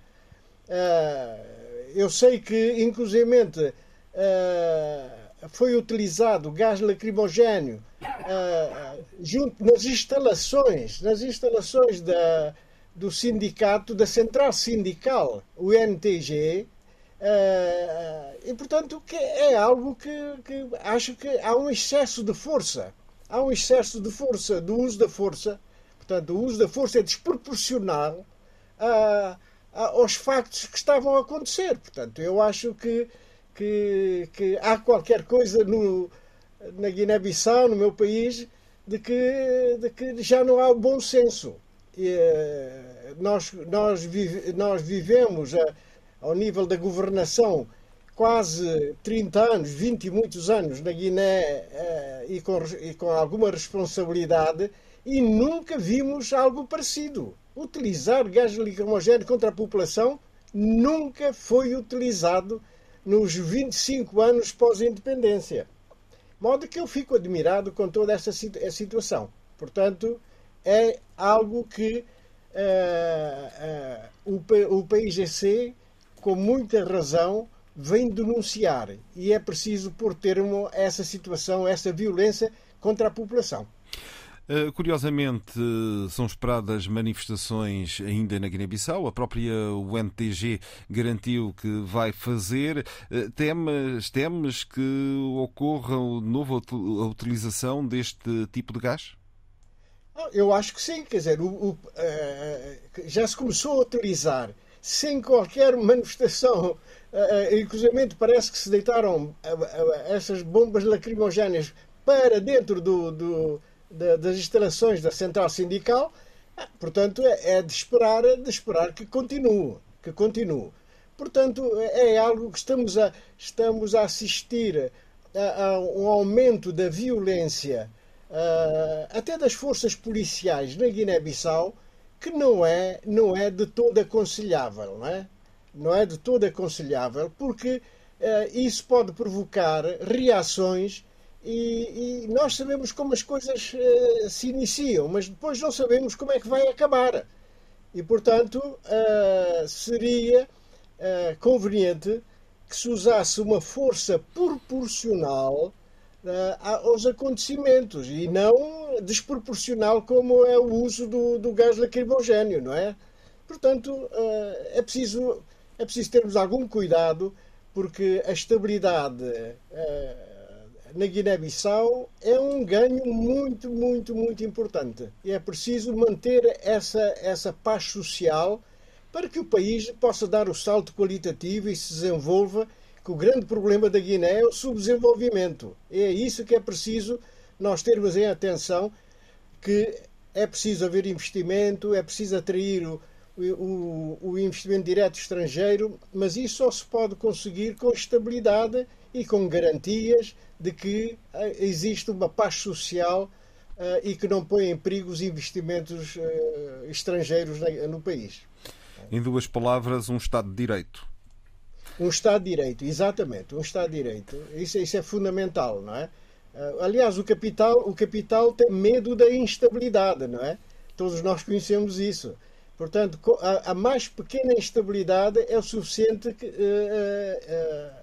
Uh, eu sei que, inclusivamente, uh, foi utilizado gás lacrimogéneo uh, junto nas instalações, nas instalações da, do sindicato, da central sindical, o NTG, e portanto que é algo que, que acho que há um excesso de força, há um excesso de força, do uso da força, portanto o uso da força é desproporcional a aos factos que estavam a acontecer. Portanto, eu acho que, que, que há qualquer coisa no, na Guiné-Bissau, no meu país, de que, de que já não há bom senso. E, eh, nós, nós, vive, nós vivemos a, ao nível da governação quase 30 anos, 20 e muitos anos na Guiné eh, e, com, e com alguma responsabilidade e nunca vimos algo parecido utilizar gás lacrimogéneo contra a população nunca foi utilizado nos 25 anos pós-independência. Modo que eu fico admirado com toda essa situação. Portanto, é algo que uh, uh, o, PIGC, com muita razão, vem denunciar. E é preciso pôr termo essa situação, essa violência contra a população. Eh, curiosamente, são esperadas manifestações ainda na Guiné-Bissau. A própria UNTG garantiu que vai fazer. Eh, temes, temes que ocorra de novo a utilização deste tipo de gás? Ah, eu acho que sim, quer dizer, o, o, uh, já se começou a utilizar sem qualquer manifestação. Inclusive parece que se deitaram essas bombas lacrimogéneas para dentro do, do das instalações da central sindical, ah, portanto, é, é de esperar, de esperar que continue, que continue. Portanto, é, é algo que estamos a, estamos a assistir a, a um aumento da violência, uh, até das forças policiais na Guiné-Bissau, que não é, não é de todo aconselhável, não é? Não é de todo aconselhável, porque uh, isso pode provocar reações e, e, nós sabemos como as coisas uh, se iniciam, mas depois não sabemos como é que vai acabar. E, portanto, uh, seria uh, conveniente que se usasse uma força proporcional aos acontecimentos e não desproporcional como é o uso do, do gás lacrimogéneo, não é? Portanto, é, preciso, é preciso termos algum cuidado porque a estabilidade na Guiné-Bissau é um ganho muito, muito, muito importante. E é preciso manter essa, essa paz social para que o país possa dar o salto qualitativo e se desenvolva, que o grande problema da Guiné é o subdesenvolvimento. É isso que é preciso nós termos em atenção, que é preciso haver investimento, é preciso atrair o, o, o investimento direto estrangeiro, mas isso só se pode conseguir com estabilidade e com garantias de que eh, existe uma paz social uh, e que não põe em perigo os investimentos uh, estrangeiros no país. Em duas palavras, um Estado de Direito. Um Estado de Direito, exatamente, um Estado de Direito. Isso, isso é fundamental, não é? Uh, aliás, o capital, o capital tem medo da instabilidade, não é? Todos nós conhecemos isso. Portanto, a, a, mais pequena instabilidade é o suficiente que, uh,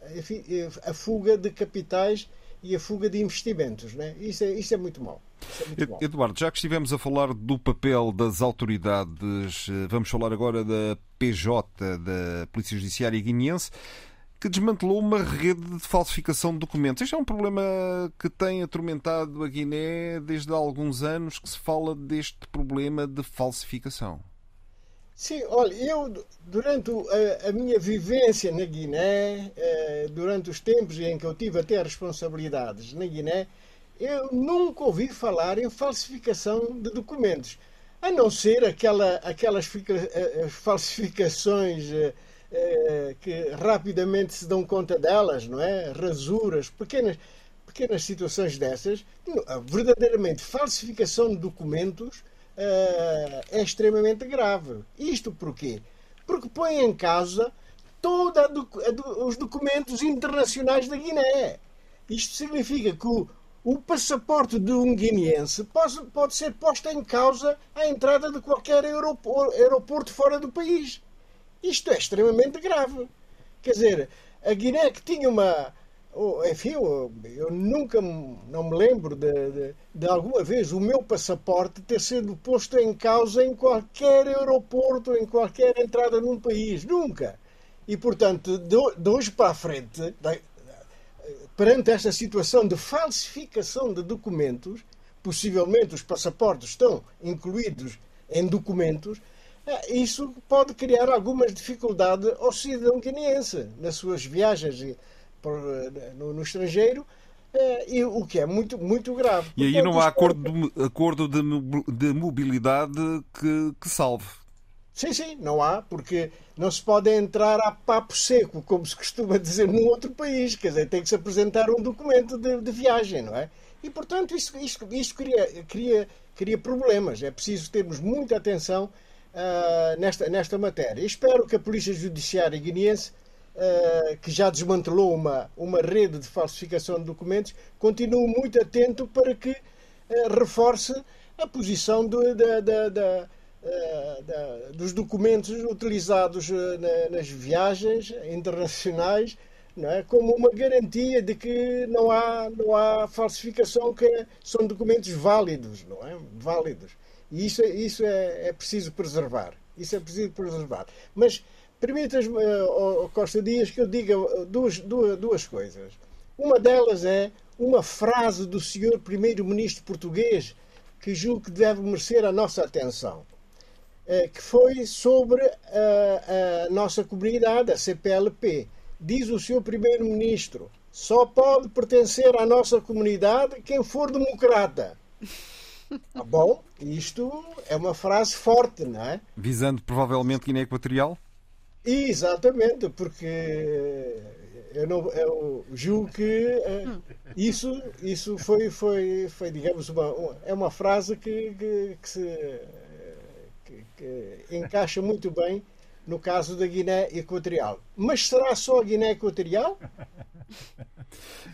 uh, uh, a fuga de capitais e a fuga de investimentos. Né? Isso, é, isso é muito mau. É Eduardo, já que estivemos a falar do papel das autoridades, eh, vamos falar agora da PJ, da Polícia Judiciária Guineense, que desmantelou uma rede de falsificação de documentos. Este é um problema que tem atormentado a Guiné desde há alguns anos, que se fala deste problema de falsificação. Sim, olha, eu durante a, a, minha vivência na Guiné, eh, durante os tempos em que eu tive até responsabilidades na Guiné, eu nunca ouvi falar em falsificação de documentos, a não ser aquela, aquelas fica, eh, falsificações eh, que rapidamente se dão conta delas, não é? Rasuras, pequenas, pequenas situações dessas, verdadeiramente falsificação de documentos eh, é extremamente grave. Isto porquê? Porque põe em causa todos os documentos internacionais da Guiné. Isto significa que o, o passaporte de um guineense pode, pode, ser posto em causa à entrada de qualquer aeroporto fora do país. Isto é extremamente grave. Quer dizer, a Guiné que tinha uma. Enfim, eu nunca não me lembro de, de, de, alguma vez o meu passaporte ter sido posto em causa em qualquer aeroporto, em qualquer entrada num país. Nunca. E, portanto, de, de hoje para a frente, perante esta situação de falsificação de documentos, possivelmente os passaportes estão incluídos em documentos, é, isso pode criar algumas dificuldades ao cidadão guineense nas suas viagens eh, no, estrangeiro, é, e o que é muito, muito grave. E aí não há acordo de, acordo de mobilidade que, que salve. Sim, sim, não há, porque não se pode entrar a papo seco, como se costuma dizer num outro país. Quer dizer, tem que se apresentar um documento de, de viagem, não é? E, portanto, isto, isto, isto cria, cria, cria problemas. É preciso termos muita atenção uh, nesta, nesta matéria. espero que a Polícia Judiciária guineense, uh, que já desmantelou uma, uma rede de falsificação de documentos, continue muito atento para que uh, reforce a posição do, da, da, da uh, dos documentos utilizados nas viagens internacionais é? como uma garantia de que não há, não há falsificação, que são documentos válidos, não é? Válidos. E isso, isso é, é preciso preservar. Isso é preciso preservar. Mas permitas-me, uh, Costa Dias, que eu diga duas, duas, duas coisas. Uma delas é uma frase do senhor primeiro-ministro português que julgo que deve merecer a nossa atenção. Eh, que foi sobre a, a nossa comunidade, a CPLP. Diz o seu primeiro-ministro: só pode pertencer à nossa comunidade quem for democrata. Ah, bom, isto é uma frase forte, não é? Visando provavelmente Guiné Equatorial? Exatamente, porque eu, não, eu julgo que uh, isso, isso foi, foi, foi digamos, uma, é uma frase que, que, que se que encaixa muito bem no caso da Guiné Equatorial. Mas será só a Guiné Equatorial?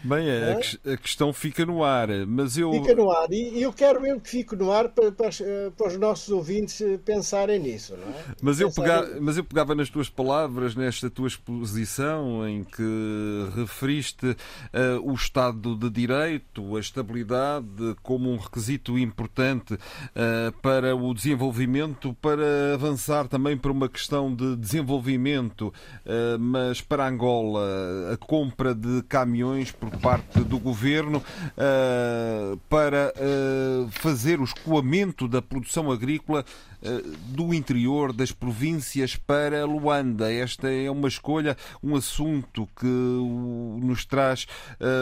Bem, a, é? a, questão fica no ar, mas eu. Fica no ar, e eu quero mesmo que fique no ar para, para, para os nossos ouvintes pensarem nisso, não é? Mas eu, pegava, mas eu pegava nas tuas palavras, nesta tua exposição, em que referiste uh, o Estado de Direito, a estabilidade, como um requisito importante uh, para o desenvolvimento, para avançar também para uma questão de desenvolvimento, uh, mas para Angola, a compra de caminhões por parte do governo uh, para uh, fazer o escoamento da produção agrícola uh, do interior das províncias para Luanda. Esta é uma escolha, um assunto que nos traz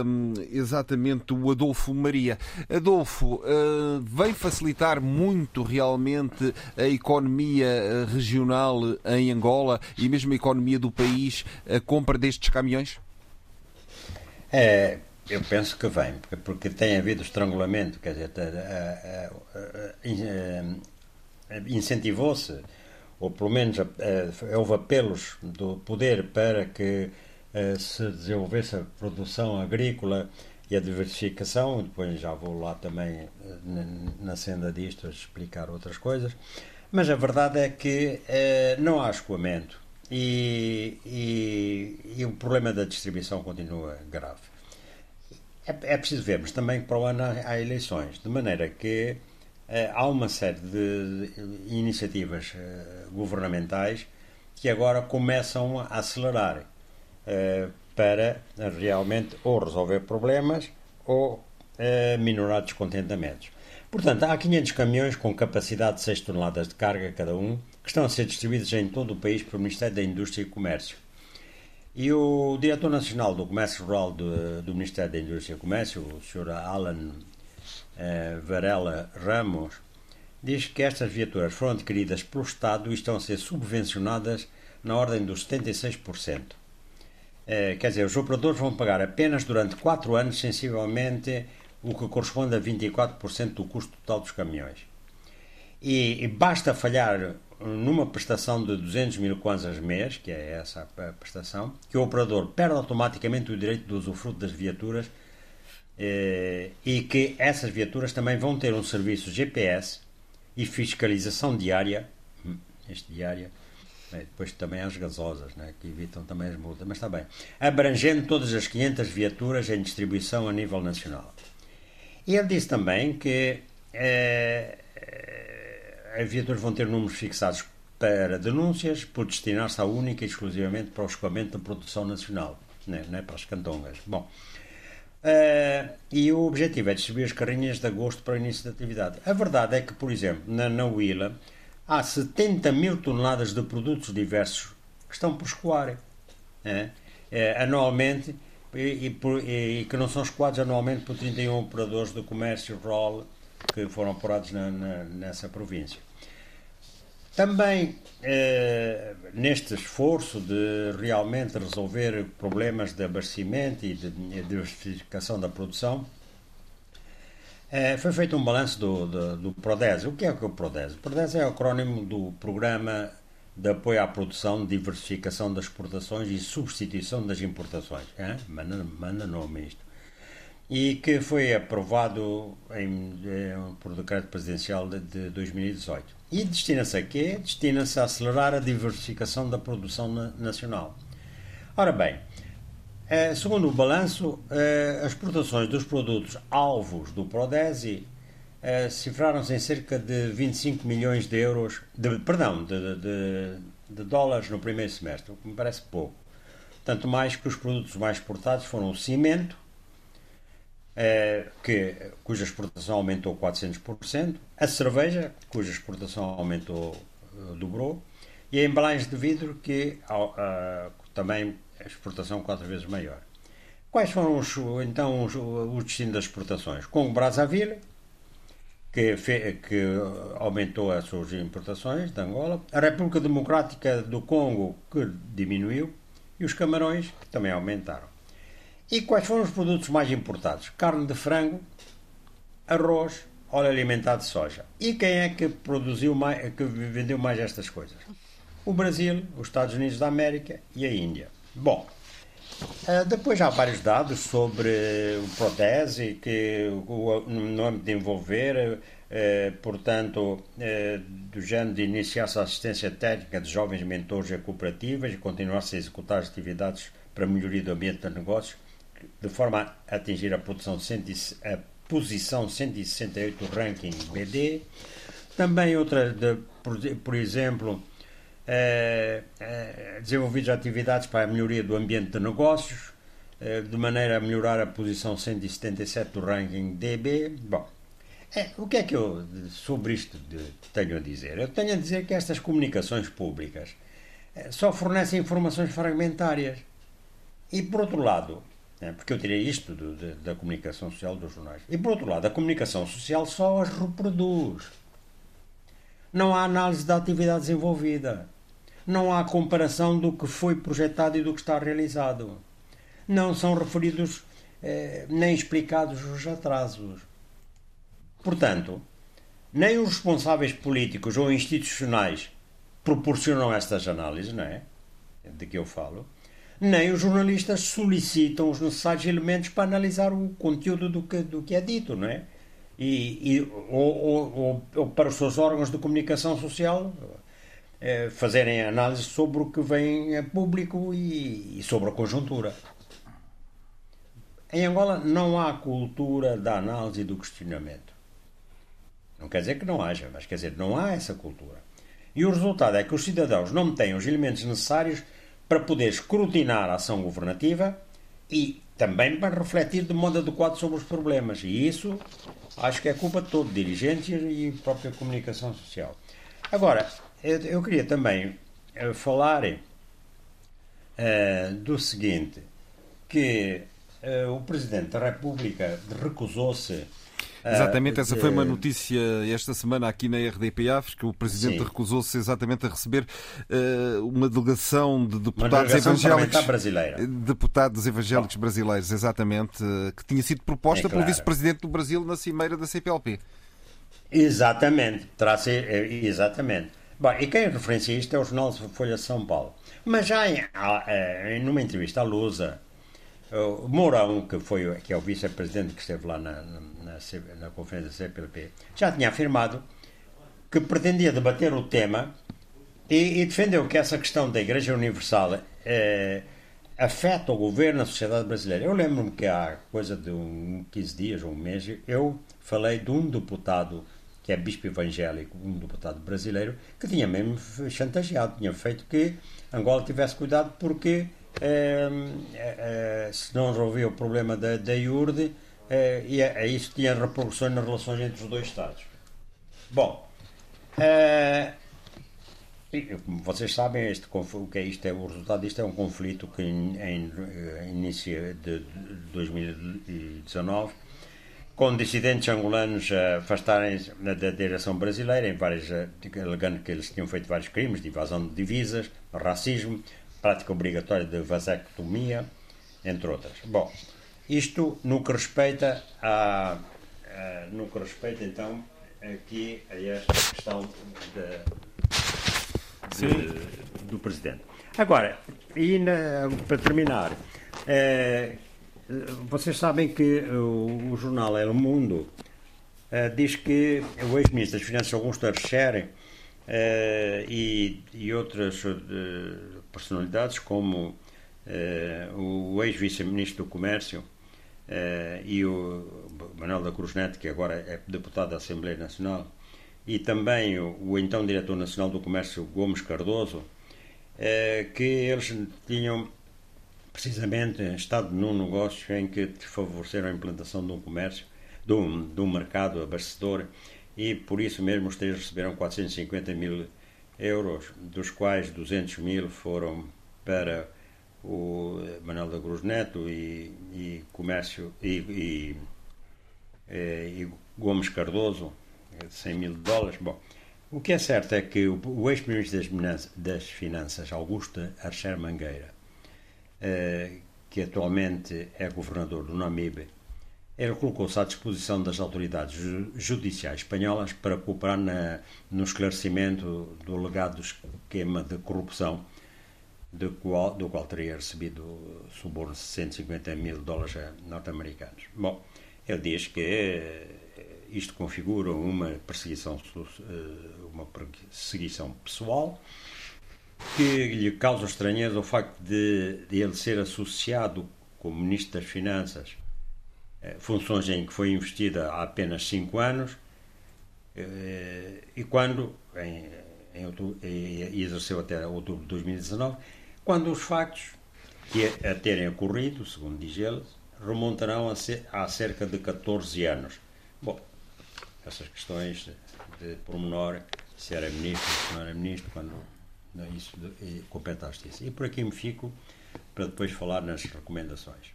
um, exatamente o Adolfo Maria. Adolfo, vem facilitar muito realmente a economia regional em Angola e mesmo a economia do país a compra destes caminhões? É, eu penso que vem, porque, tem havido estrangulamento, quer dizer, incentivou-se, ou pelo menos houve apelos do poder para que se desenvolvesse a produção agrícola e a diversificação, depois já vou lá também na senda disto explicar outras coisas, mas a verdade é que não há escoamento e, e, e, o problema da distribuição continua grave. É, é, preciso vermos também que para o ano há, eleições, de maneira que eh, há uma série de iniciativas eh, governamentais que agora começam a acelerar eh, para realmente ou resolver problemas ou minorar descontentamentos. Portanto, há 500 caminhões com capacidade de 6 toneladas de carga cada um, que estão a ser distribuídos em todo o país pelo Ministério da Indústria e Comércio. E o diretor nacional do Comércio Rural do, do Ministério da Indústria e Comércio, o Sr. Alan eh, Varela Ramos, diz que estas viaturas foram adquiridas pelo Estado e estão a ser subvencionadas na ordem dos 76%. Eh, quer dizer, os operadores vão pagar apenas durante 4 anos, sensivelmente, o que corresponde a 24% do custo total dos caminhões. E, e, basta falhar numa prestação de 200 mil kwanzas mês, que é essa a prestação, que o operador perde automaticamente o direito de usufruto das viaturas eh, e que essas viaturas também vão ter um serviço GPS e fiscalização diária, hum, este diária, depois também as gasosas, né, que evitam também as multas, mas está bem, abrangendo todas as 500 viaturas em distribuição a nível nacional. E ele disse também que eh, as viaturas vão ter números fixados para denúncias por destinar-se a única e exclusivamente para o escoamento da produção nacional, né, né, para as cantongas. Bom, Uh, e o objetivo é distribuir as carrinhas de agosto para o início da atividade. A verdade é que, por exemplo, na, na Willa há 70 mil toneladas de produtos diversos que estão por escoar é? É, anualmente e, e, e, que não são escoados anualmente por 31 operadores do comércio rural que foram apurados na, na, nessa província. Também eh, neste esforço de realmente resolver problemas de abastecimento e de, de diversificação da produção, eh, foi feito um balanço do, do, do PRODES. O que é, é o PRODES? O PRODES é o acrónimo do Programa de Apoio à Produção, Diversificação das Exportações e Substituição das Importações. É? Manda, manda nome isto e que foi aprovado em, eh, por decreto presidencial de, de 2018. E destina-se a quê? Destina-se a acelerar a diversificação da produção na, nacional. Ora bem, eh, segundo o balanço, eh, as exportações dos produtos alvos do Prodesi cifraram-se em cerca de 25 milhões de euros, de, perdão, de, de, de dólares no primeiro semestre, o que me parece pouco. Tanto mais que os produtos mais exportados foram o cimento, eh, que, cuja exportação aumentou 400%, a cerveja, cuja exportação aumentou, uh, dobrou, e a embalagem de vidro, que também a exportação quatro vezes maior. Quais foram os, então os, os destinos das exportações? Congo Brazzaville, que, fe, que aumentou as suas importações de Angola, a República Democrática do Congo, que diminuiu, e os Camarões, que também aumentaram. E quais foram os produtos mais importados? Carne de frango, arroz, óleo alimentar de soja. E quem é que produziu mais, que vendeu mais estas coisas? O Brasil, os Estados Unidos da América e a Índia. Bom, eh, depois há vários dados sobre o Protese, que no âmbito de envolver, eh, portanto, eh, do género de iniciar-se a assistência técnica de jovens mentores e cooperativas e continuar-se a executar atividades para melhoria do ambiente de negócios, de forma a atingir a, produção de a posição 168 do ranking BD. Também outra, de, por, por exemplo, é, é, desenvolvidas atividades para a melhoria do ambiente de negócios, é, de maneira a melhorar a posição 177 do ranking DB. Bom, é, o que é que eu sobre isto tenho a dizer? Eu tenho a dizer que estas comunicações públicas só fornecem informações fragmentárias. E, por outro lado, né? porque eu tirei isto do, de, da comunicação social dos jornais. E por outro lado, a comunicação social só as reproduz. Não há análise da atividade desenvolvida. Não há comparação do que foi projetado e do que está realizado. Não são referidos eh, nem explicados os atrasos. Portanto, nem os responsáveis políticos ou institucionais proporcionam estas análises, não é? De que eu falo nem os jornalistas solicitam os necessários elementos para analisar o conteúdo do que, do que é dito, não é? E, e ou, ou, ou, para os seus órgãos de comunicação social é, fazerem análise sobre o que vem a público e, e sobre a conjuntura. Em Angola não há cultura da análise e do questionamento. Não quer dizer que não haja, mas quer dizer, não há essa cultura. E o resultado é que os cidadãos não têm os elementos necessários para poder escrutinar a ação governativa e também para refletir de modo adequado sobre os problemas. E isso acho que é culpa de todo, dirigentes e própria comunicação social. Agora, eu, eu queria também uh, falar uh, do seguinte, que uh, o Presidente da República recusou-se Exatamente, essa foi uma uh, notícia esta semana aqui na RDP África. O Presidente recusou-se exatamente a receber uh, uma delegação de deputados delegação evangélicos. brasileira. Deputados evangélicos brasileiros, exatamente, uh, que tinha sido proposta É claro. pelo Vice-Presidente do Brasil na cimeira da CPLP. Exatamente, terá ser, eh, exatamente. Bom, e quem referencia isto é o jornal Folha de São Paulo. Mas já em, ah, eh, numa entrevista à Lusa, o Mourão, que, foi, que é o vice-presidente que esteve lá na, na, na conferência da CPLP, já tinha afirmado que pretendia debater o tema e, e defendeu que essa questão da Igreja Universal eh, afeta o governo, a sociedade brasileira. Eu lembro-me que há coisa de um 15 dias ou um mês, eu falei de um deputado que é bispo evangélico, um deputado brasileiro, que tinha mesmo chantageado, tinha feito que Angola tivesse cuidado porque eh, eh, se não resolvia o problema da, da IURD, eh, e é- isso tinha repercussões nas relações entre os dois Estados. Bom, eh, como vocês sabem, este, o que é isto? É, o resultado disto é um conflito que em, em, eh, início de 2019, com dissidentes angolanos a afastarem-se da direção brasileira, em várias, eh, alegando que eles tinham feito vários crimes de invasão de divisas, racismo, prática obrigatória de vasectomia, entre outras. Bom, isto no que respeita a, a- no que respeita então aqui a esta questão de, de- do presidente. Agora, e na- para terminar, eh, vocês sabem que o, o jornal El Mundo eh, diz que o ex-ministro das Finanças Augusto Archer eh, e, e outras personalidades como eh, o ex-vice-ministro do Comércio eh, e o Manuel da Cruz Neto, que agora é deputado da Assembleia Nacional, e também o, o então diretor nacional do Comércio, Gomes Cardoso, eh, que eles tinham precisamente estado num negócio em que favoreceram a implantação de um comércio, de um, de um mercado abastecedor, e por isso mesmo os três receberam 450 mil euros, dos quais 200 mil foram para o Manuel da Cruz Neto e, e Comércio e, e, eh, e Gomes Cardoso, 100 mil dólares. Bom, o que é certo é que o, o ex-ministro das, das Finanças, Augusto Archer Mangueira, eh, que atualmente é governador do Namibe, ele colocou-se à disposição das autoridades ju- judiciais espanholas para cooperar na- no esclarecimento do legado do esquema de corrupção do qual, do qual teria recebido suborno de 150 mil dólares norte-americanos. Bom, ele diz que eh, isto configura uma perseguição, eh, uma perseguição pessoal que lhe causa estranheza o facto de, de ele ser associado como Ministro das Finanças, funções em que foi investida há apenas cinco anos, eh, e quando, em, em outubro, e, exerceu até outubro de 2019, quando os factos que a, terem ocorrido, segundo diz ele, remontarão a, a cerca de 14 anos. Bom, essas questões de, de pormenor, se era ministro, se não era ministro, quando isso e à justiça. E por aqui me fico para depois falar nas recomendações.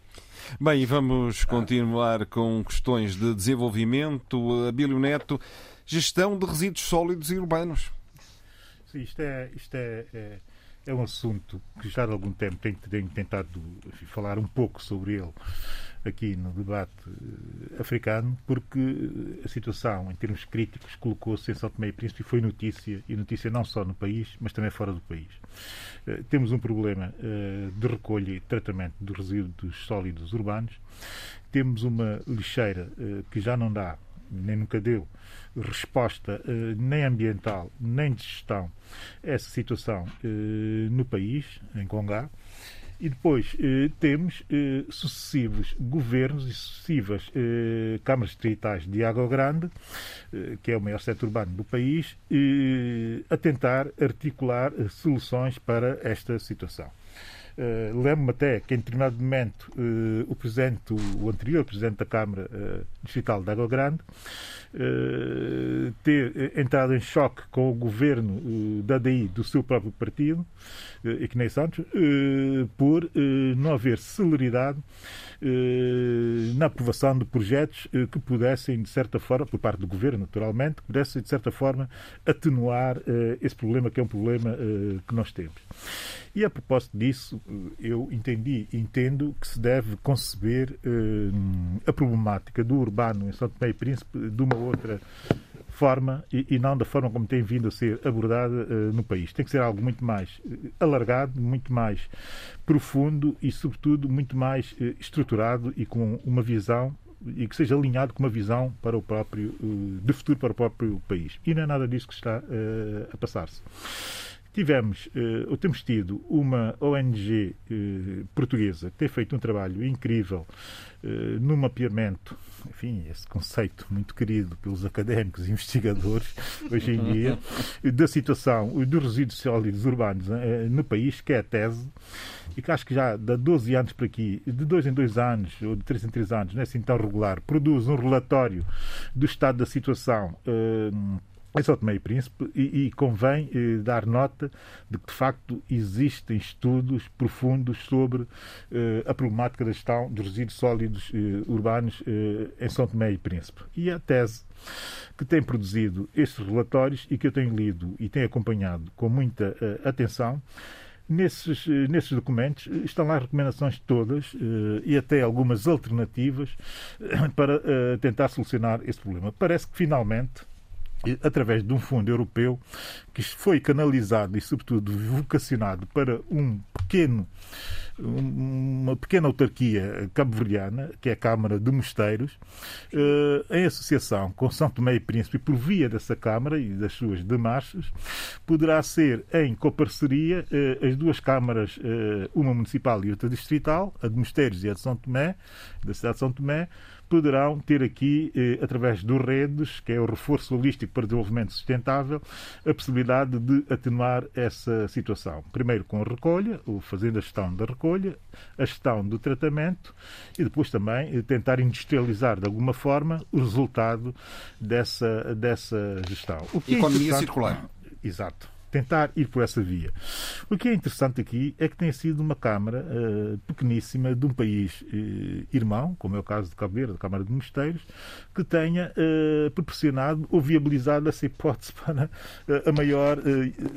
Bem, e vamos continuar com questões de desenvolvimento. Abílio Neto, gestão de resíduos sólidos e urbanos. Sim, isto é, isto é, é, é um assunto que já há algum tempo tenho, tenho tentado enfim, falar um pouco sobre ele aqui no debate eh, africano, porque a situação, em termos críticos, colocou-se em São Tomé e Príncipe e foi notícia, e notícia não só no país, mas também fora do país. Eh, temos um problema eh, de recolha e tratamento dos resíduos sólidos urbanos, temos uma lixeira eh, que já não dá, nem nunca deu, resposta eh, nem ambiental, nem de gestão a essa situação eh, no país, em Congá. E depois eh, temos eh, sucessivos governos e sucessivas eh, câmaras distritais de Água Grande, eh, que é o maior setor urbano do país, eh, a tentar articular eh, soluções para esta situação. Uh, Lembro-me até que, em determinado momento, uh, o presidente, o, anterior presidente da Câmara uh, Distrital de Água Grande, uh, ter entrado em choque com o governo da DI do seu próprio partido, Ignei Santos, por não haver celeridade na aprovação de projetos que pudessem, de certa forma, por parte do governo, naturalmente, que pudessem, de certa forma, atenuar esse problema que é um problema que nós temos. E a propósito disso, eu entendi entendo que se deve conceber eh, a problemática do urbano em São Tomé e Príncipe de uma outra forma e, e, não da forma como tem vindo a ser abordada uh, no país. Tem que ser algo muito mais uh, alargado, muito mais profundo e, sobretudo, muito mais estruturado e com uma visão e que seja alinhado com uma visão para o próprio de futuro para o próprio país. E não é nada disso que está a passar-se. Tivemos, eh, ou temos tido, uma ONG eh, portuguesa que tem feito um trabalho incrível eh, no mapeamento, enfim, esse conceito muito querido pelos académicos e investigadores hoje em dia, da situação dos resíduos sólidos urbanos no país, que é a tese, e que acho que já de 12 anos para aqui, de dois em dois anos, ou de três em três anos, não é assim tão regular, produz um relatório do estado da situação em São Tomé e Príncipe e, e convém eh, dar nota de que, de facto, existem estudos profundos sobre eh, a problemática da gestão dos resíduos sólidos eh, urbanos eh, em São Tomé e Príncipe. E a tese que tem produzido estes relatórios e que eu tenho lido e tenho acompanhado com muita eh, atenção Nesses, eh, nesses documentos estão lá recomendações todas e até algumas alternativas para tentar solucionar esse problema. Parece que finalmente através de um fundo europeu que foi canalizado e, sobretudo, vocacionado para um pequeno, uma pequena autarquia cabo-verdiana, que é a Câmara de Mosteiros, eh, em associação com São Tomé e Príncipe, por via dessa Câmara e das suas demarches, poderá ser em coparceria eh, as duas câmaras, eh, uma municipal e outra distrital, a de Mosteiros e a de São Tomé, da cidade de São Tomé, poderão ter aqui, eh, através dos redes, que é o reforço holístico para o desenvolvimento sustentável, a possibilidade de atenuar essa situação. Primeiro com a recolha, ou fazendo a gestão da recolha, a gestão do tratamento e depois também eh, tentar industrializar de alguma forma o resultado dessa, dessa gestão. O que é Economia circular. Exato tentar ir por essa via. O que é interessante aqui é que tem sido uma Câmara uh, pequeníssima de um país uh, irmão, como é o caso de Cabo Verde, a Câmara de Mosteiros, que tenha uh, proporcionado ou viabilizado essa hipótese para a maior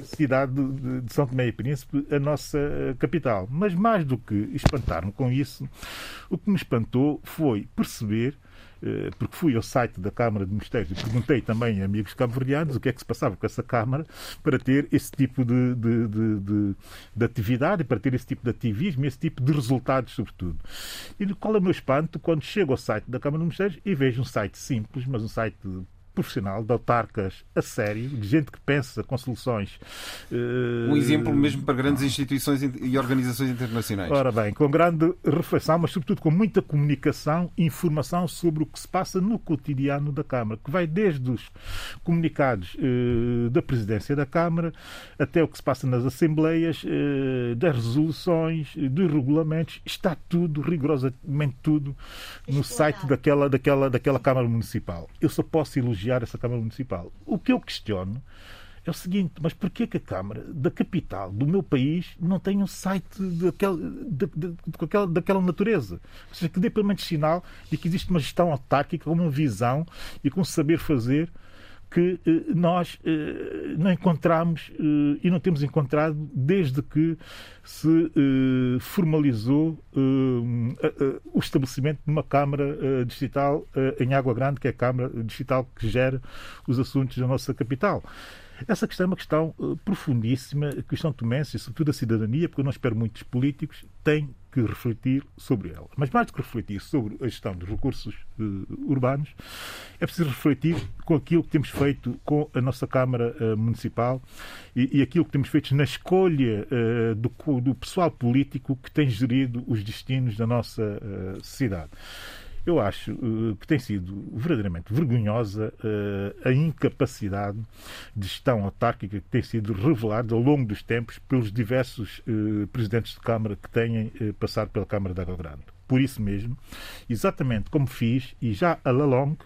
cidade de, de, São Tomé e Príncipe, a nossa capital. Mas mais do que espantar-me com isso, o que me espantou foi perceber porque fui ao site da Câmara de Ministérios e perguntei também a amigos cabo-verdianos o que é que se passava com essa Câmara para ter esse tipo de, de, de, de, de atividade, para ter esse tipo de ativismo, esse tipo de resultados, sobretudo. E qual é o meu espanto quando chego ao site da Câmara de Ministérios e vejo um site simples, mas um site profissional, de autarcas a sério, de gente que pensa com soluções. Uh... Um exemplo mesmo para grandes instituições e organizações internacionais. Ora bem, com grande reflexão, mas sobretudo com muita comunicação e informação sobre o que se passa no cotidiano da Câmara, que vai desde os comunicados uh, da presidência da Câmara até o que se passa nas assembleias, uh, das resoluções, dos regulamentos, está tudo, rigorosamente tudo, no site daquela, daquela, daquela Câmara Municipal. Eu só posso elogiar elogiar essa Câmara Municipal. O que eu questiono é o seguinte, mas porquê que a Câmara da capital do meu país não tem um site daquela, de, de, daquela, natureza? Ou seja, que dê pelo menos sinal de que existe uma gestão autárquica, uma visão e com um saber fazer que eh, nós eh, não encontramos eh, e não temos encontrado desde que se formalizou o estabelecimento de uma Câmara Distrital em Água Grande, que é a Câmara Distrital que gera os assuntos da nossa capital. Essa questão é uma questão profundíssima, questão tomense, sobretudo a cidadania, porque eu não espero muitos políticos, tem que refletir sobre ela. Mas mais do que refletir sobre a gestão dos recursos uh, urbanos, é preciso refletir com aquilo que temos feito com a nossa Câmara uh, Municipal e, e, aquilo que temos feito na escolha uh, do, do, pessoal político que tem gerido os destinos da nossa cidade eu acho uh, que tem sido verdadeiramente vergonhosa uh, a incapacidade de gestão autárquica que tem sido revelada ao longo dos tempos pelos diversos uh, presidentes de Câmara que têm passado pela Câmara da Água Grande. Por isso mesmo, exatamente como fiz, e já a la longue,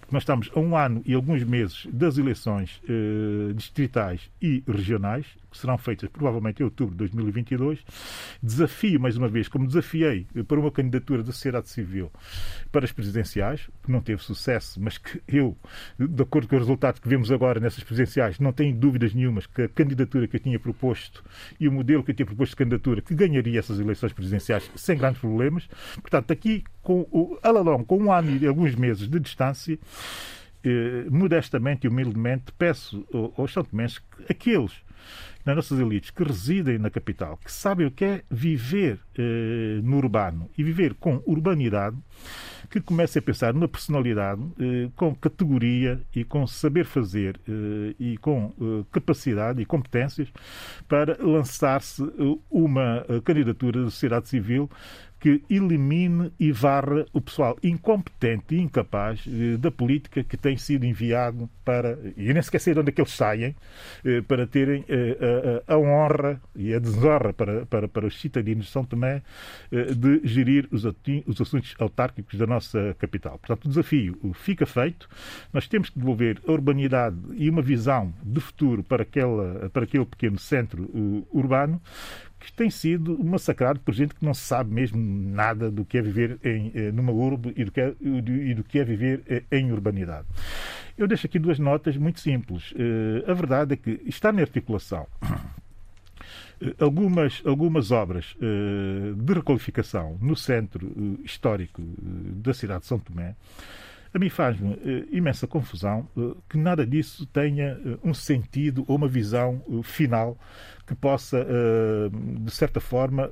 porque nós estamos a um ano e alguns meses das eleições eh, distritais e regionais, que serão feitas provavelmente em outubro de 2022. Desafio, mais uma vez, como desafiei para uma candidatura da sociedade civil para as presidenciais, que não teve sucesso, mas que eu, de acordo com os resultados que vemos agora nessas presidenciais, não tenho dúvidas nenhumas que a candidatura que eu tinha proposto e o modelo que eu tinha proposto de candidatura que ganharia essas eleições presidenciais sem grandes problemas. Portanto, aqui, com o com um ano e alguns meses de distância, eh, modestamente e humildemente peço aos santomenses que aqueles nas nossas elites que residem na capital, que sabem o que é viver eh, no urbano e viver com urbanidade, que comecem a pensar numa personalidade eh, com categoria e com saber fazer eh, e com eh, capacidade e competências para lançar-se eh, uma eh, candidatura da sociedade civil que elimine e varra o pessoal incompetente e incapaz eh, da política que tem sido enviado para, e nem sequer sei de onde é que eles saem, eh, para terem eh, a, honra e a desonra para, para, para os cidadãos de São Tomé de gerir os, os assuntos autárquicos da nossa capital. Portanto, o desafio fica feito. Nós temos que devolver a urbanidade e uma visão de futuro para, aquela, para aquele pequeno centro urbano que tem sido massacrado por gente que não sabe mesmo nada do que é viver em, eh, numa urbe e do, que é, e do que é viver eh, em urbanidade. Eu deixo aqui duas notas muito simples. Eh, a verdade é que está na articulação algumas, algumas obras de requalificação no centro histórico da cidade de São Tomé a mim faz-me uh, imensa confusão uh, que nada disso tenha uh, um sentido ou uma visão final que possa, de certa forma,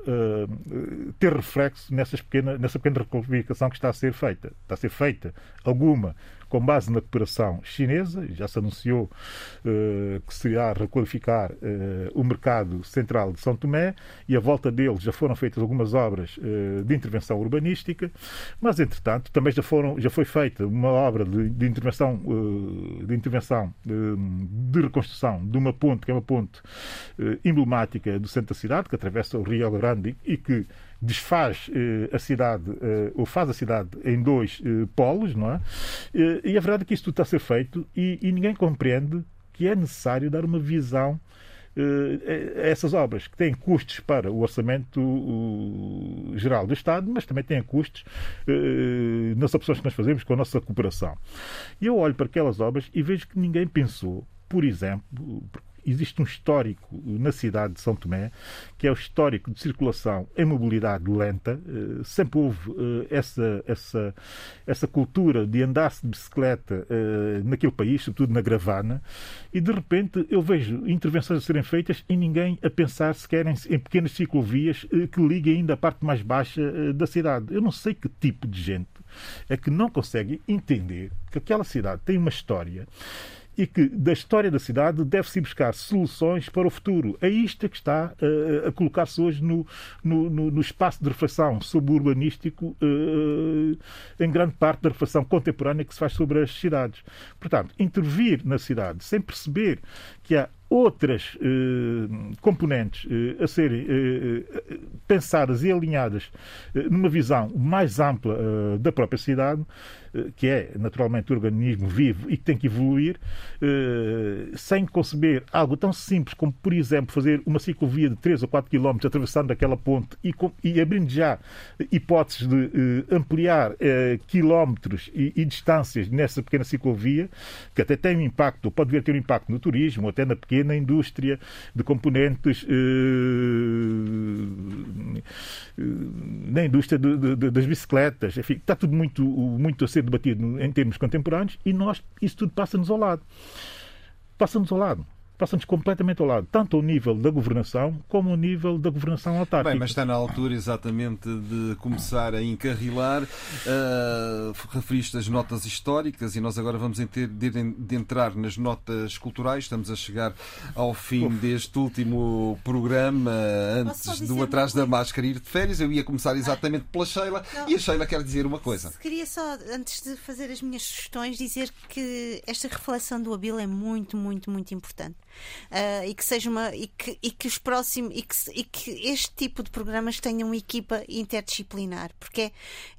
ter reflexo nessas pequena, nessa pequena requalificação que está a ser feita. Está a ser feita alguma com base na cooperação chinesa, já se anunciou uh, que se irá requalificar uh, o mercado central de São Tomé e à volta dele já foram feitas algumas obras uh, de intervenção urbanística, mas entretanto também já, foram, já foi feita uma obra de, de intervenção, de, intervenção de reconstrução de uma ponte, que é uma ponte emblemática do centro da cidade, que atravessa o Rio Grande e que desfaz eh, a cidade, eh, ou faz a cidade em dois eh, polos, não é? e a verdade é que isto tudo está a ser feito e, e ninguém compreende que é necessário dar uma visão a essas obras, que têm custos para o orçamento geral do Estado, mas também têm custos nas opções que nós fazemos com a nossa cooperação. E eu olho para aquelas obras e vejo que ninguém pensou, por exemplo, existe um histórico na cidade de São Tomé, que é o histórico de circulação em mobilidade lenta. Eh, sempre houve eh, essa, essa, essa cultura de andar-se de bicicleta eh, naquele país, sobretudo na Gravana, e de repente eu vejo intervenções a serem feitas e ninguém a pensar sequer em, em pequenas ciclovias que liguem ainda a parte mais baixa da cidade. Eu não sei que tipo de gente é que não consegue entender que aquela cidade tem uma história e que da história da cidade deve-se buscar soluções para o futuro. É isto que está uh, a colocar-se hoje no, no, no, espaço de reflexão sobre o urbanístico, uh, em grande parte da reflexão contemporânea que se faz sobre as cidades. Portanto, intervir na cidade sem perceber que há outras eh, componentes eh, a serem eh, eh pensadas e alinhadas eh, numa visão mais ampla eh, da própria cidade, que é naturalmente organismo vivo e que tem que evoluir, sem conceber algo tão simples como, por exemplo, fazer uma ciclovia de 3 ou 4 quilómetros atravessando aquela ponte e, e abrindo já hipóteses de ampliar quilómetros e, e, distâncias nessa pequena ciclovia, que até tem um impacto, pode vir a ter um impacto no turismo, até na pequena na indústria de componentes, eh, na indústria de, de, das bicicletas. Enfim, está tudo muito, muito a ser debatido em termos contemporâneos e nós, isso tudo passa-nos ao lado. Passa-nos ao lado passa-nos completamente ao lado, tanto ao nível da governação como ao nível da governação autárquica. Bem, mas está na altura exatamente de começar a encarrilar. Uh, referiste as notas históricas e nós agora vamos ter de, de, entrar nas notas culturais. Estamos a chegar ao fim Uf. deste último programa antes do Atrás da Máscara ir de férias. Eu ia começar exatamente pela Sheila Não. e a Sheila quer dizer uma coisa. Queria só, antes de fazer as minhas sugestões, dizer que esta reflexão do Abil é muito, muito, muito importante uh, e que seja uma e que, e que os próximos e que, e que este tipo de programas tenham uma equipa interdisciplinar, porque é,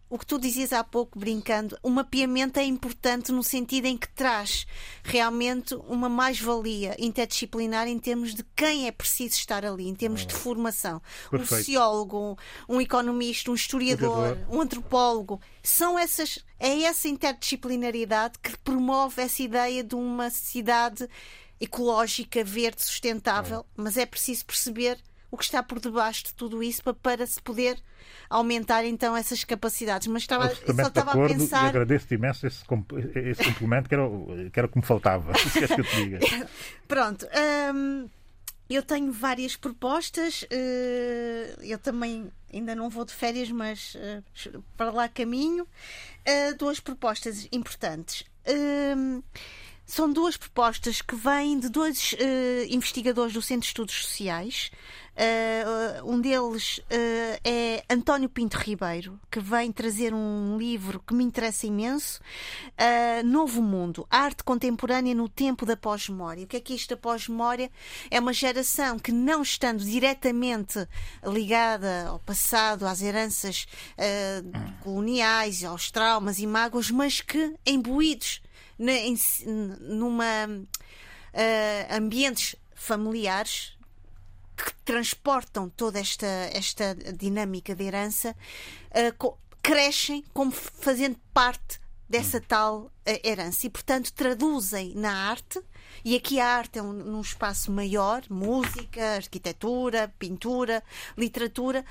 o que tu dizias há pouco, brincando, o mapeamento é importante no sentido em que traz realmente uma mais-valia interdisciplinar em termos de quem é preciso estar ali, em termos de formação. Um Perfeito. sociólogo, um economista, um historiador, Historiador. um antropólogo. São essas, é essa interdisciplinaridade que promove essa ideia de uma cidade ecológica, verde, sustentável, mas é preciso perceber o que está por debaixo de tudo isso para, para se poder aumentar então essas capacidades. Mas estava, só estava a acordo pensar. agradeço-te imenso esse, esse complemento que era, o- que era o que me faltava. Se queres que eu te diga. Pronto. hum, eu tenho várias propostas. eh, eu também ainda não vou de férias, mas eh, para lá caminho. Eh, duas propostas importantes. Hum, são duas propostas que vêm de dois eh, investigadores do Centro de Estudos Sociais. Eh, um deles eh, é António Pinto Ribeiro, que vem trazer um livro que me interessa imenso, Novo Mundo, Arte Contemporânea no Tempo da Pós-Memória. O que é que é isto da pós-memória? É uma geração que, não estando diretamente ligada ao passado, às heranças eh, coloniais, aos traumas e mágoas, mas que, imbuídos em- numa eh, ambientes familiares que transportam toda esta, esta dinâmica de herança, co- crescem como fazendo parte dessa tal eh, herança e, portanto, traduzem na arte. E aqui a arte é um, num espaço maior música, arquitetura, pintura, literatura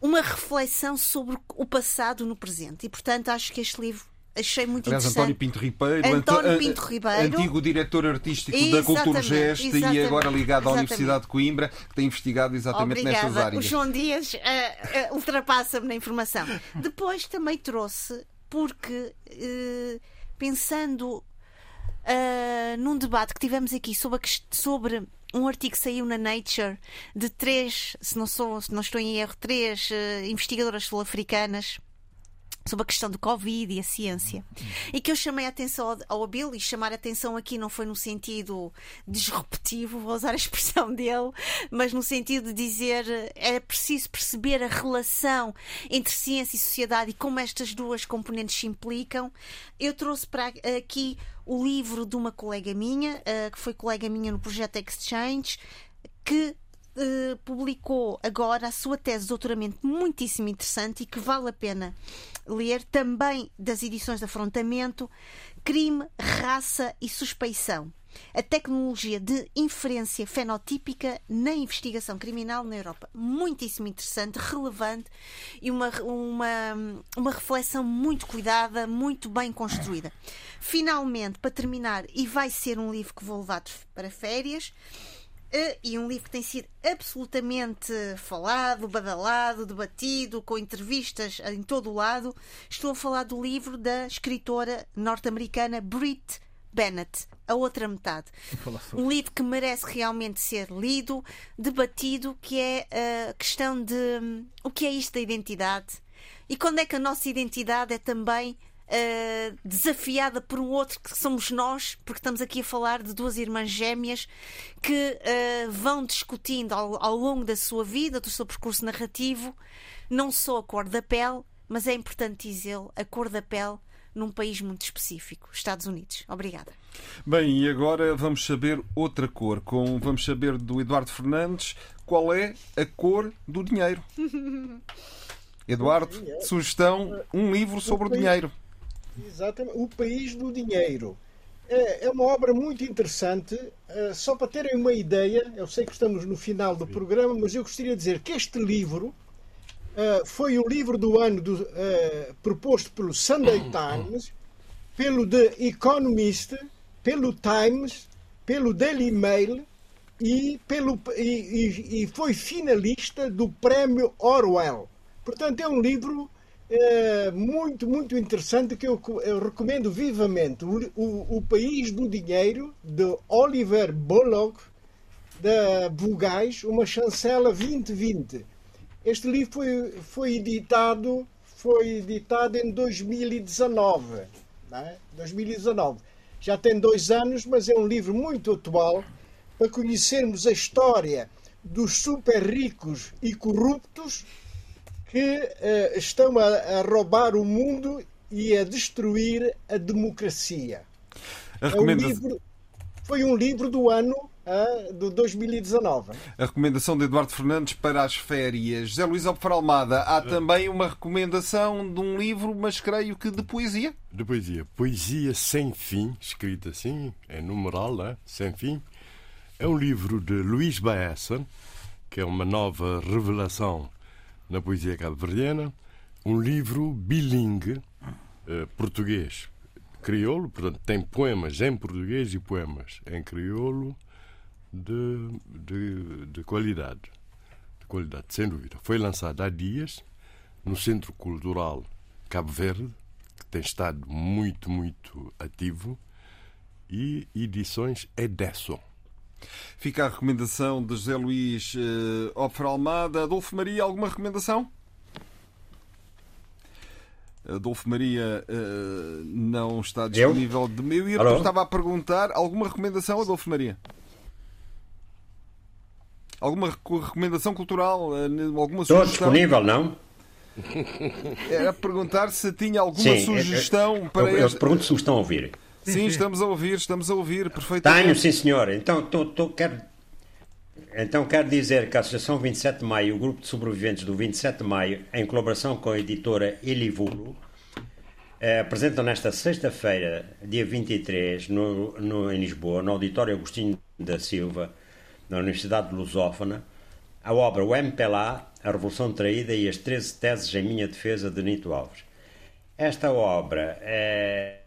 uma reflexão sobre o passado no presente. E, portanto, acho que este livro achei muito Aliás, interessante. António Pinto Ribeiro, António Pinto Ribeiro. antigo diretor artístico da Exatamente, Culturgest e exatamente, agora ligado à exatamente. Universidade de Coimbra, que tem investigado exatamente nestas Obrigada. O áreas. João Dias eh, eh, ultrapassa-me na informação. Depois também trouxe, porque eh, pensando num debate que tivemos aqui sobre, sobre um artigo que saiu na Nature de três, se não, sou, se não estou em erro, três investigadoras sul-africanas sobre a questão do Covid e a ciência. E que eu chamei a atenção ao, ao Abel, e chamar a atenção aqui não foi no sentido disruptivo, vou usar a expressão dele, mas no sentido de dizer é preciso perceber a relação entre ciência e sociedade e como estas duas componentes se implicam. Eu trouxe para aqui o livro de uma colega minha, eh, que foi colega minha no projeto Exchange, que eh, publicou agora a sua tese de doutoramento muitíssimo interessante e que vale a pena ler também das edições de Afrontamento Crime, Raça e Suspeição. A tecnologia de inferência fenotípica na investigação criminal na Europa. Muitíssimo interessante, relevante e uma, uma, uma reflexão muito cuidada, muito bem construída. Finalmente, para terminar, e vai ser um livro que vou levar para férias, e um livro que tem sido absolutamente falado, badalado, debatido, com entrevistas em todo o lado. Estou a falar do livro da escritora norte-americana Brit Bennett, A Outra Metade. Um livro que merece realmente ser lido, debatido, que é a questão de hum, o que é isto da identidade e quando é que a nossa identidade é também uh, desafiada por um outro que somos nós, porque estamos aqui a falar de duas irmãs gêmeas que uh, vão discutindo ao, ao longo da sua vida, do seu percurso narrativo, não só a cor da pele, mas é importante dizê-lo, a cor da pele num país muito específico, Estados Unidos. Obrigada. Bem, e agora vamos saber outra cor. Com, vamos saber do Eduardo Fernandes qual é a cor do dinheiro. Eduardo, sugestão, um livro sobre o dinheiro. Exatamente, O País do Dinheiro. É, é uma obra muito interessante. eh, só para terem uma ideia, eu sei que estamos no final do programa, mas eu gostaria de dizer que este livro eh, foi o livro do ano do, eh, proposto pelo Sunday Times, pelo The Economist, pelo Times, pelo Daily Mail e, pelo, e, e- e foi finalista do Prémio Orwell. Portanto, é um livro eh, muito, muito interessante que eu, eu recomendo vivamente. O, o, o País do Dinheiro, de Oliver Bullock, da Vogais, uma chancela 2020. Este livro foi, foi editado foi editado em 2019, não é? 2019. Já tem dois anos, mas é um livro muito atual para conhecermos a história dos super ricos e corruptos que uh, estão a, a, roubar o mundo e a destruir a democracia. A é um livro, foi um livro do ano uh, de 2019. A recomendação de Eduardo Fernandes para as férias. José Luís Alpefar Almada, há também uma recomendação de um livro, mas creio que de poesia? De poesia. Poesia Sem Fim, escrita assim, é numeral, né? Sem Fim. É um livro de Luís Baessa, que é uma nova revelação na poesia cabo-verdiana. Um livro bilingue, eh, português, crioulo, portanto tem poemas em português e poemas em crioulo de, de, de qualidade. De qualidade, sem dúvida. Foi lançado há dias no Centro Cultural Cabo Verde, que tem estado muito, muito ativo, e edições Edesso. Fica a recomendação de José Luís uh, Opfer Almada. Adolfo Maria, alguma recomendação? Adolfo Maria uh, não está disponível Eu? de meu. Eu estava a perguntar alguma recomendação, Adolfo Maria? Alguma recomendação cultural? Eh, alguma Estou disponível, não? Era perguntar se tinha alguma sim, sugestão eu, para. Eu, eu pergunto se me estão a ouvir. Sim, estamos a ouvir, estamos a ouvir perfeitamente. Tenho, sim, senhor. Então, tô, tô, quero, então quero dizer que a Associação 27 de Maio, o grupo de sobreviventes do 27 de Maio, em colaboração com a editora Elivulo, eh, apresentam nesta sexta-feira, dia 23, no, no, em Lisboa, no Auditório Agostinho da Silva, na Universidade Lusófona, a obra O MPLA, A Revolução Traída e as 13 Teses em Minha Defesa de Nito Alves. Esta obra é,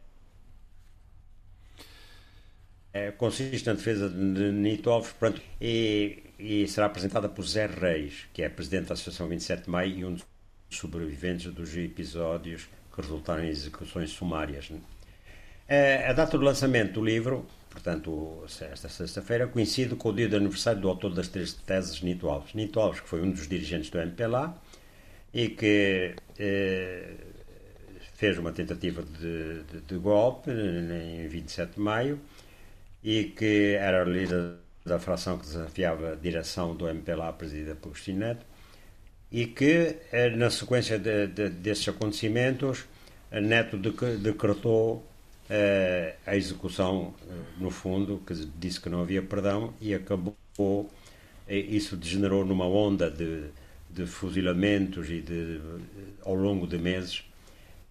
é, consiste na defesa de Nito Alves pronto, e, e, será apresentada por Zé Reis, que é presidente da Associação 27 de Maio e um dos sobreviventes dos episódios que resultaram em execuções sumárias. É, a data do lançamento do livro portanto, esta sexta-feira, coincide com o dia de aniversário do autor das três teses, Nito Alves. Nito Alves, que foi um dos dirigentes do MPLA e que eh, fez uma tentativa de, de, de, golpe em 27 de maio e que era líder da fração que desafiava a direção do MPLA, presidida por Agostinho Neto, e que, eh, na sequência de, de, desses acontecimentos, Neto decretou eh, a execução, eh, no fundo, que disse que não havia perdão e acabou, eh, isso degenerou numa onda de, de fuzilamentos e de, ao longo de meses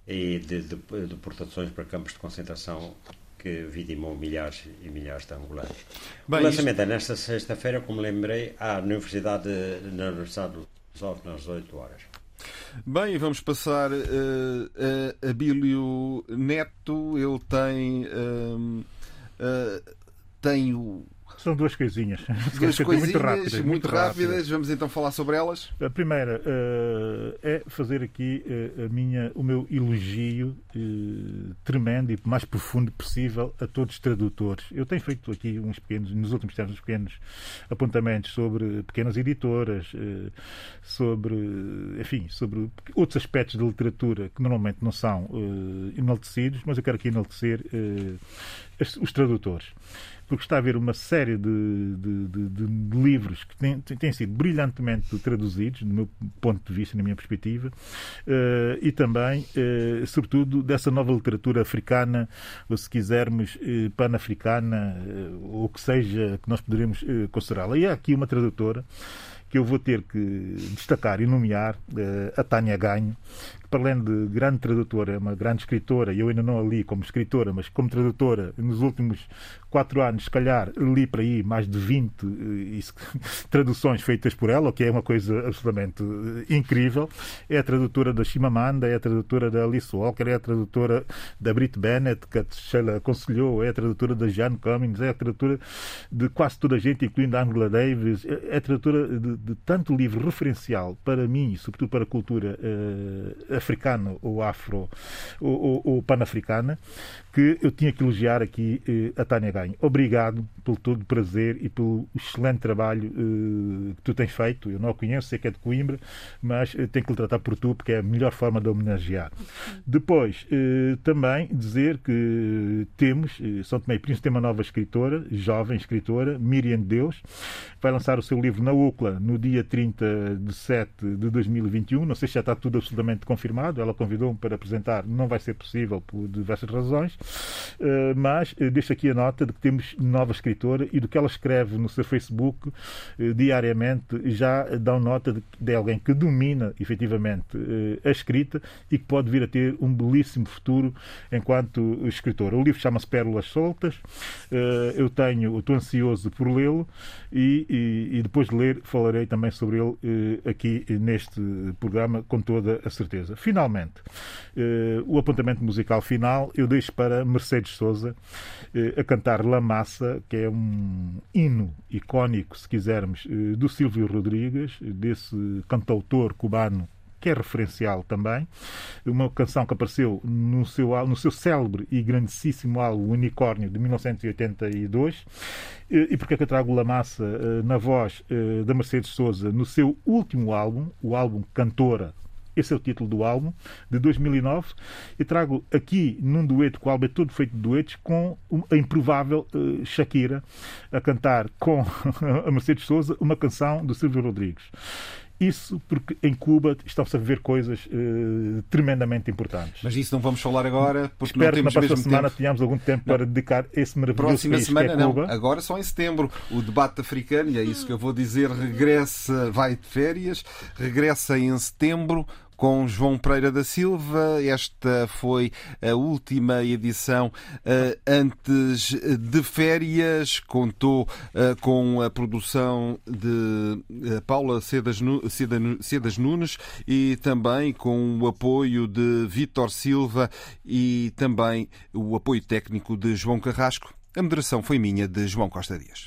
e de deportações para campos de concentração que vitimou milhares e milhares de angolanos. Bem, o lançamento isto... é nesta sexta-feira, como lembrei, à Universidade, na Universidade do Sol, às 8 horas. Bem, vamos passar uh, a Abílio Neto. Ele tem, uh, tem o são duas coisinhas. Duas coisinhas muito rápidas, muito, muito rápidas. rápidas. Vamos então falar sobre elas. A primeira uh, é fazer aqui uh, a minha, o meu elogio uh, tremendo e mais profundo possível a todos os tradutores. Eu tenho feito aqui uns pequenos, nos últimos tempos, uns pequenos apontamentos sobre pequenas editoras, sobre, enfim, sobre outros aspectos da literatura que normalmente não são enaltecidos, mas eu quero aqui enaltecer os tradutores porque está a haver uma série de, de, de, de livros que têm, têm, sido brilhantemente traduzidos, do meu ponto de vista, na minha perspectiva, uh, e também, uh, sobretudo, dessa nova literatura africana, ou se quisermos, uh, panafricana, ou que seja, que nós poderemos considerá-la. E há aqui uma tradutora que eu vou ter que destacar e nomear a Tânia Ganho, para além de grande tradutora, é uma grande escritora, e eu ainda não a li como escritora, mas como tradutora, nos últimos quatro anos, se calhar, li para aí mais de 20 eh, traduções feitas por ela, o que é uma coisa absolutamente eh, incrível. É a tradutora da Shimamanda, é a tradutora da Alice Walker, é a tradutora da Brit Bennett, que a Sheila aconselhou, é a tradutora da Jane Cummings, é a tradutora de quase toda a gente, incluindo a Angela Davis, é, é a tradutora de, de tanto livro referencial para mim, sobretudo para a cultura uh, africana ou afro ou, ou, ou panafricana, que eu tinha que elogiar aqui uh, a Tânia tenho. Obrigado pelo todo o prazer e pelo excelente trabalho uh, que tu tens feito. Eu não o conheço, sei que é de Coimbra, mas uh, tenho que lhe tratar por tu porque é a melhor forma de homenagear. Depois, também dizer que temos, São Tomé e Príncipe tem uma nova escritora, jovem escritora, Miriam Deus, vai lançar o seu livro na UCLA no dia 30 de 7 de 2021. Não sei se já está tudo absolutamente confirmado. Ela convidou-me para apresentar, não vai ser possível por diversas razões, mas deixo aqui a nota de que temos nova escritora e do que ela escreve no seu Facebook eh, diariamente já dão nota de, de, alguém que domina efetivamente eh, a escrita e que pode vir a ter um belíssimo futuro enquanto escritora. O livro chama-se Pérolas Soltas. Eh, eu tenho, estou ansioso por lê-lo e, e, e, depois de ler falarei também sobre ele eh, aqui neste programa com toda a certeza. Finalmente, eh, o apontamento musical final eu deixo para Mercedes Souza eh, a cantar La Massa, que é um hino icónico, se quisermos, eh, do Silvio Rodrigues, desse cantautor cubano que é referencial também. Uma canção que apareceu no seu, no seu célebre e grandíssimo álbum Unicórnio de 1982. E porque é que eu trago La Massa na voz da Mercedes Souza no seu último álbum, o álbum Cantora, esse é o título do álbum, de 2009. E trago aqui, num dueto, que o álbum é todo feito de duetos, com a improvável uh, Shakira a cantar com a Mercedes Souza uma canção do Silvio Rodrigues. Isso porque em Cuba estão-se a viver coisas uh, tremendamente importantes. Mas isso não vamos falar agora, porque Espero não temos que na próxima semana tempo. tenhamos algum tempo não. para dedicar esse maravilhoso Próxima país semana que é não, agora só em setembro. O debate africano, e é isso que eu vou dizer, regressa, vai de férias, regressa em setembro com João Pereira da Silva. Esta foi a última edição uh, antes de férias. Contou uh, com a produção de uh, Paula Cedas, Cedas Nunes e também com o apoio de Vítor Silva e também o apoio técnico de João Carrasco. A moderação foi minha de João Costa Dias.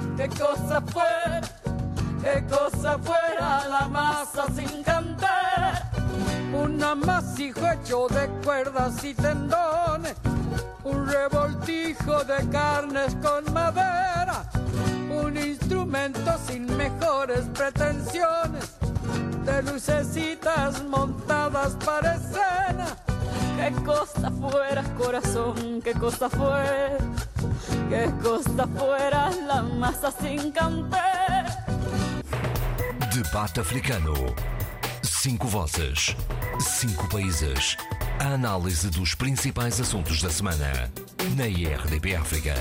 qué cosa fuera, qué cosa fuera la masa sin cantar, un amasijo hecho de cuerdas y tendones, un revoltijo de carnes con madera, un instrumento sin mejores pretensiones, de lucecitas montadas para escena. Qué cosa fuera, corazón, qué cosa fuera, qué cosa fuera la masa sin cantar. Debate africano. Cinco vozes, cinco países. A análise dos principais assuntos da semana na IRDP África.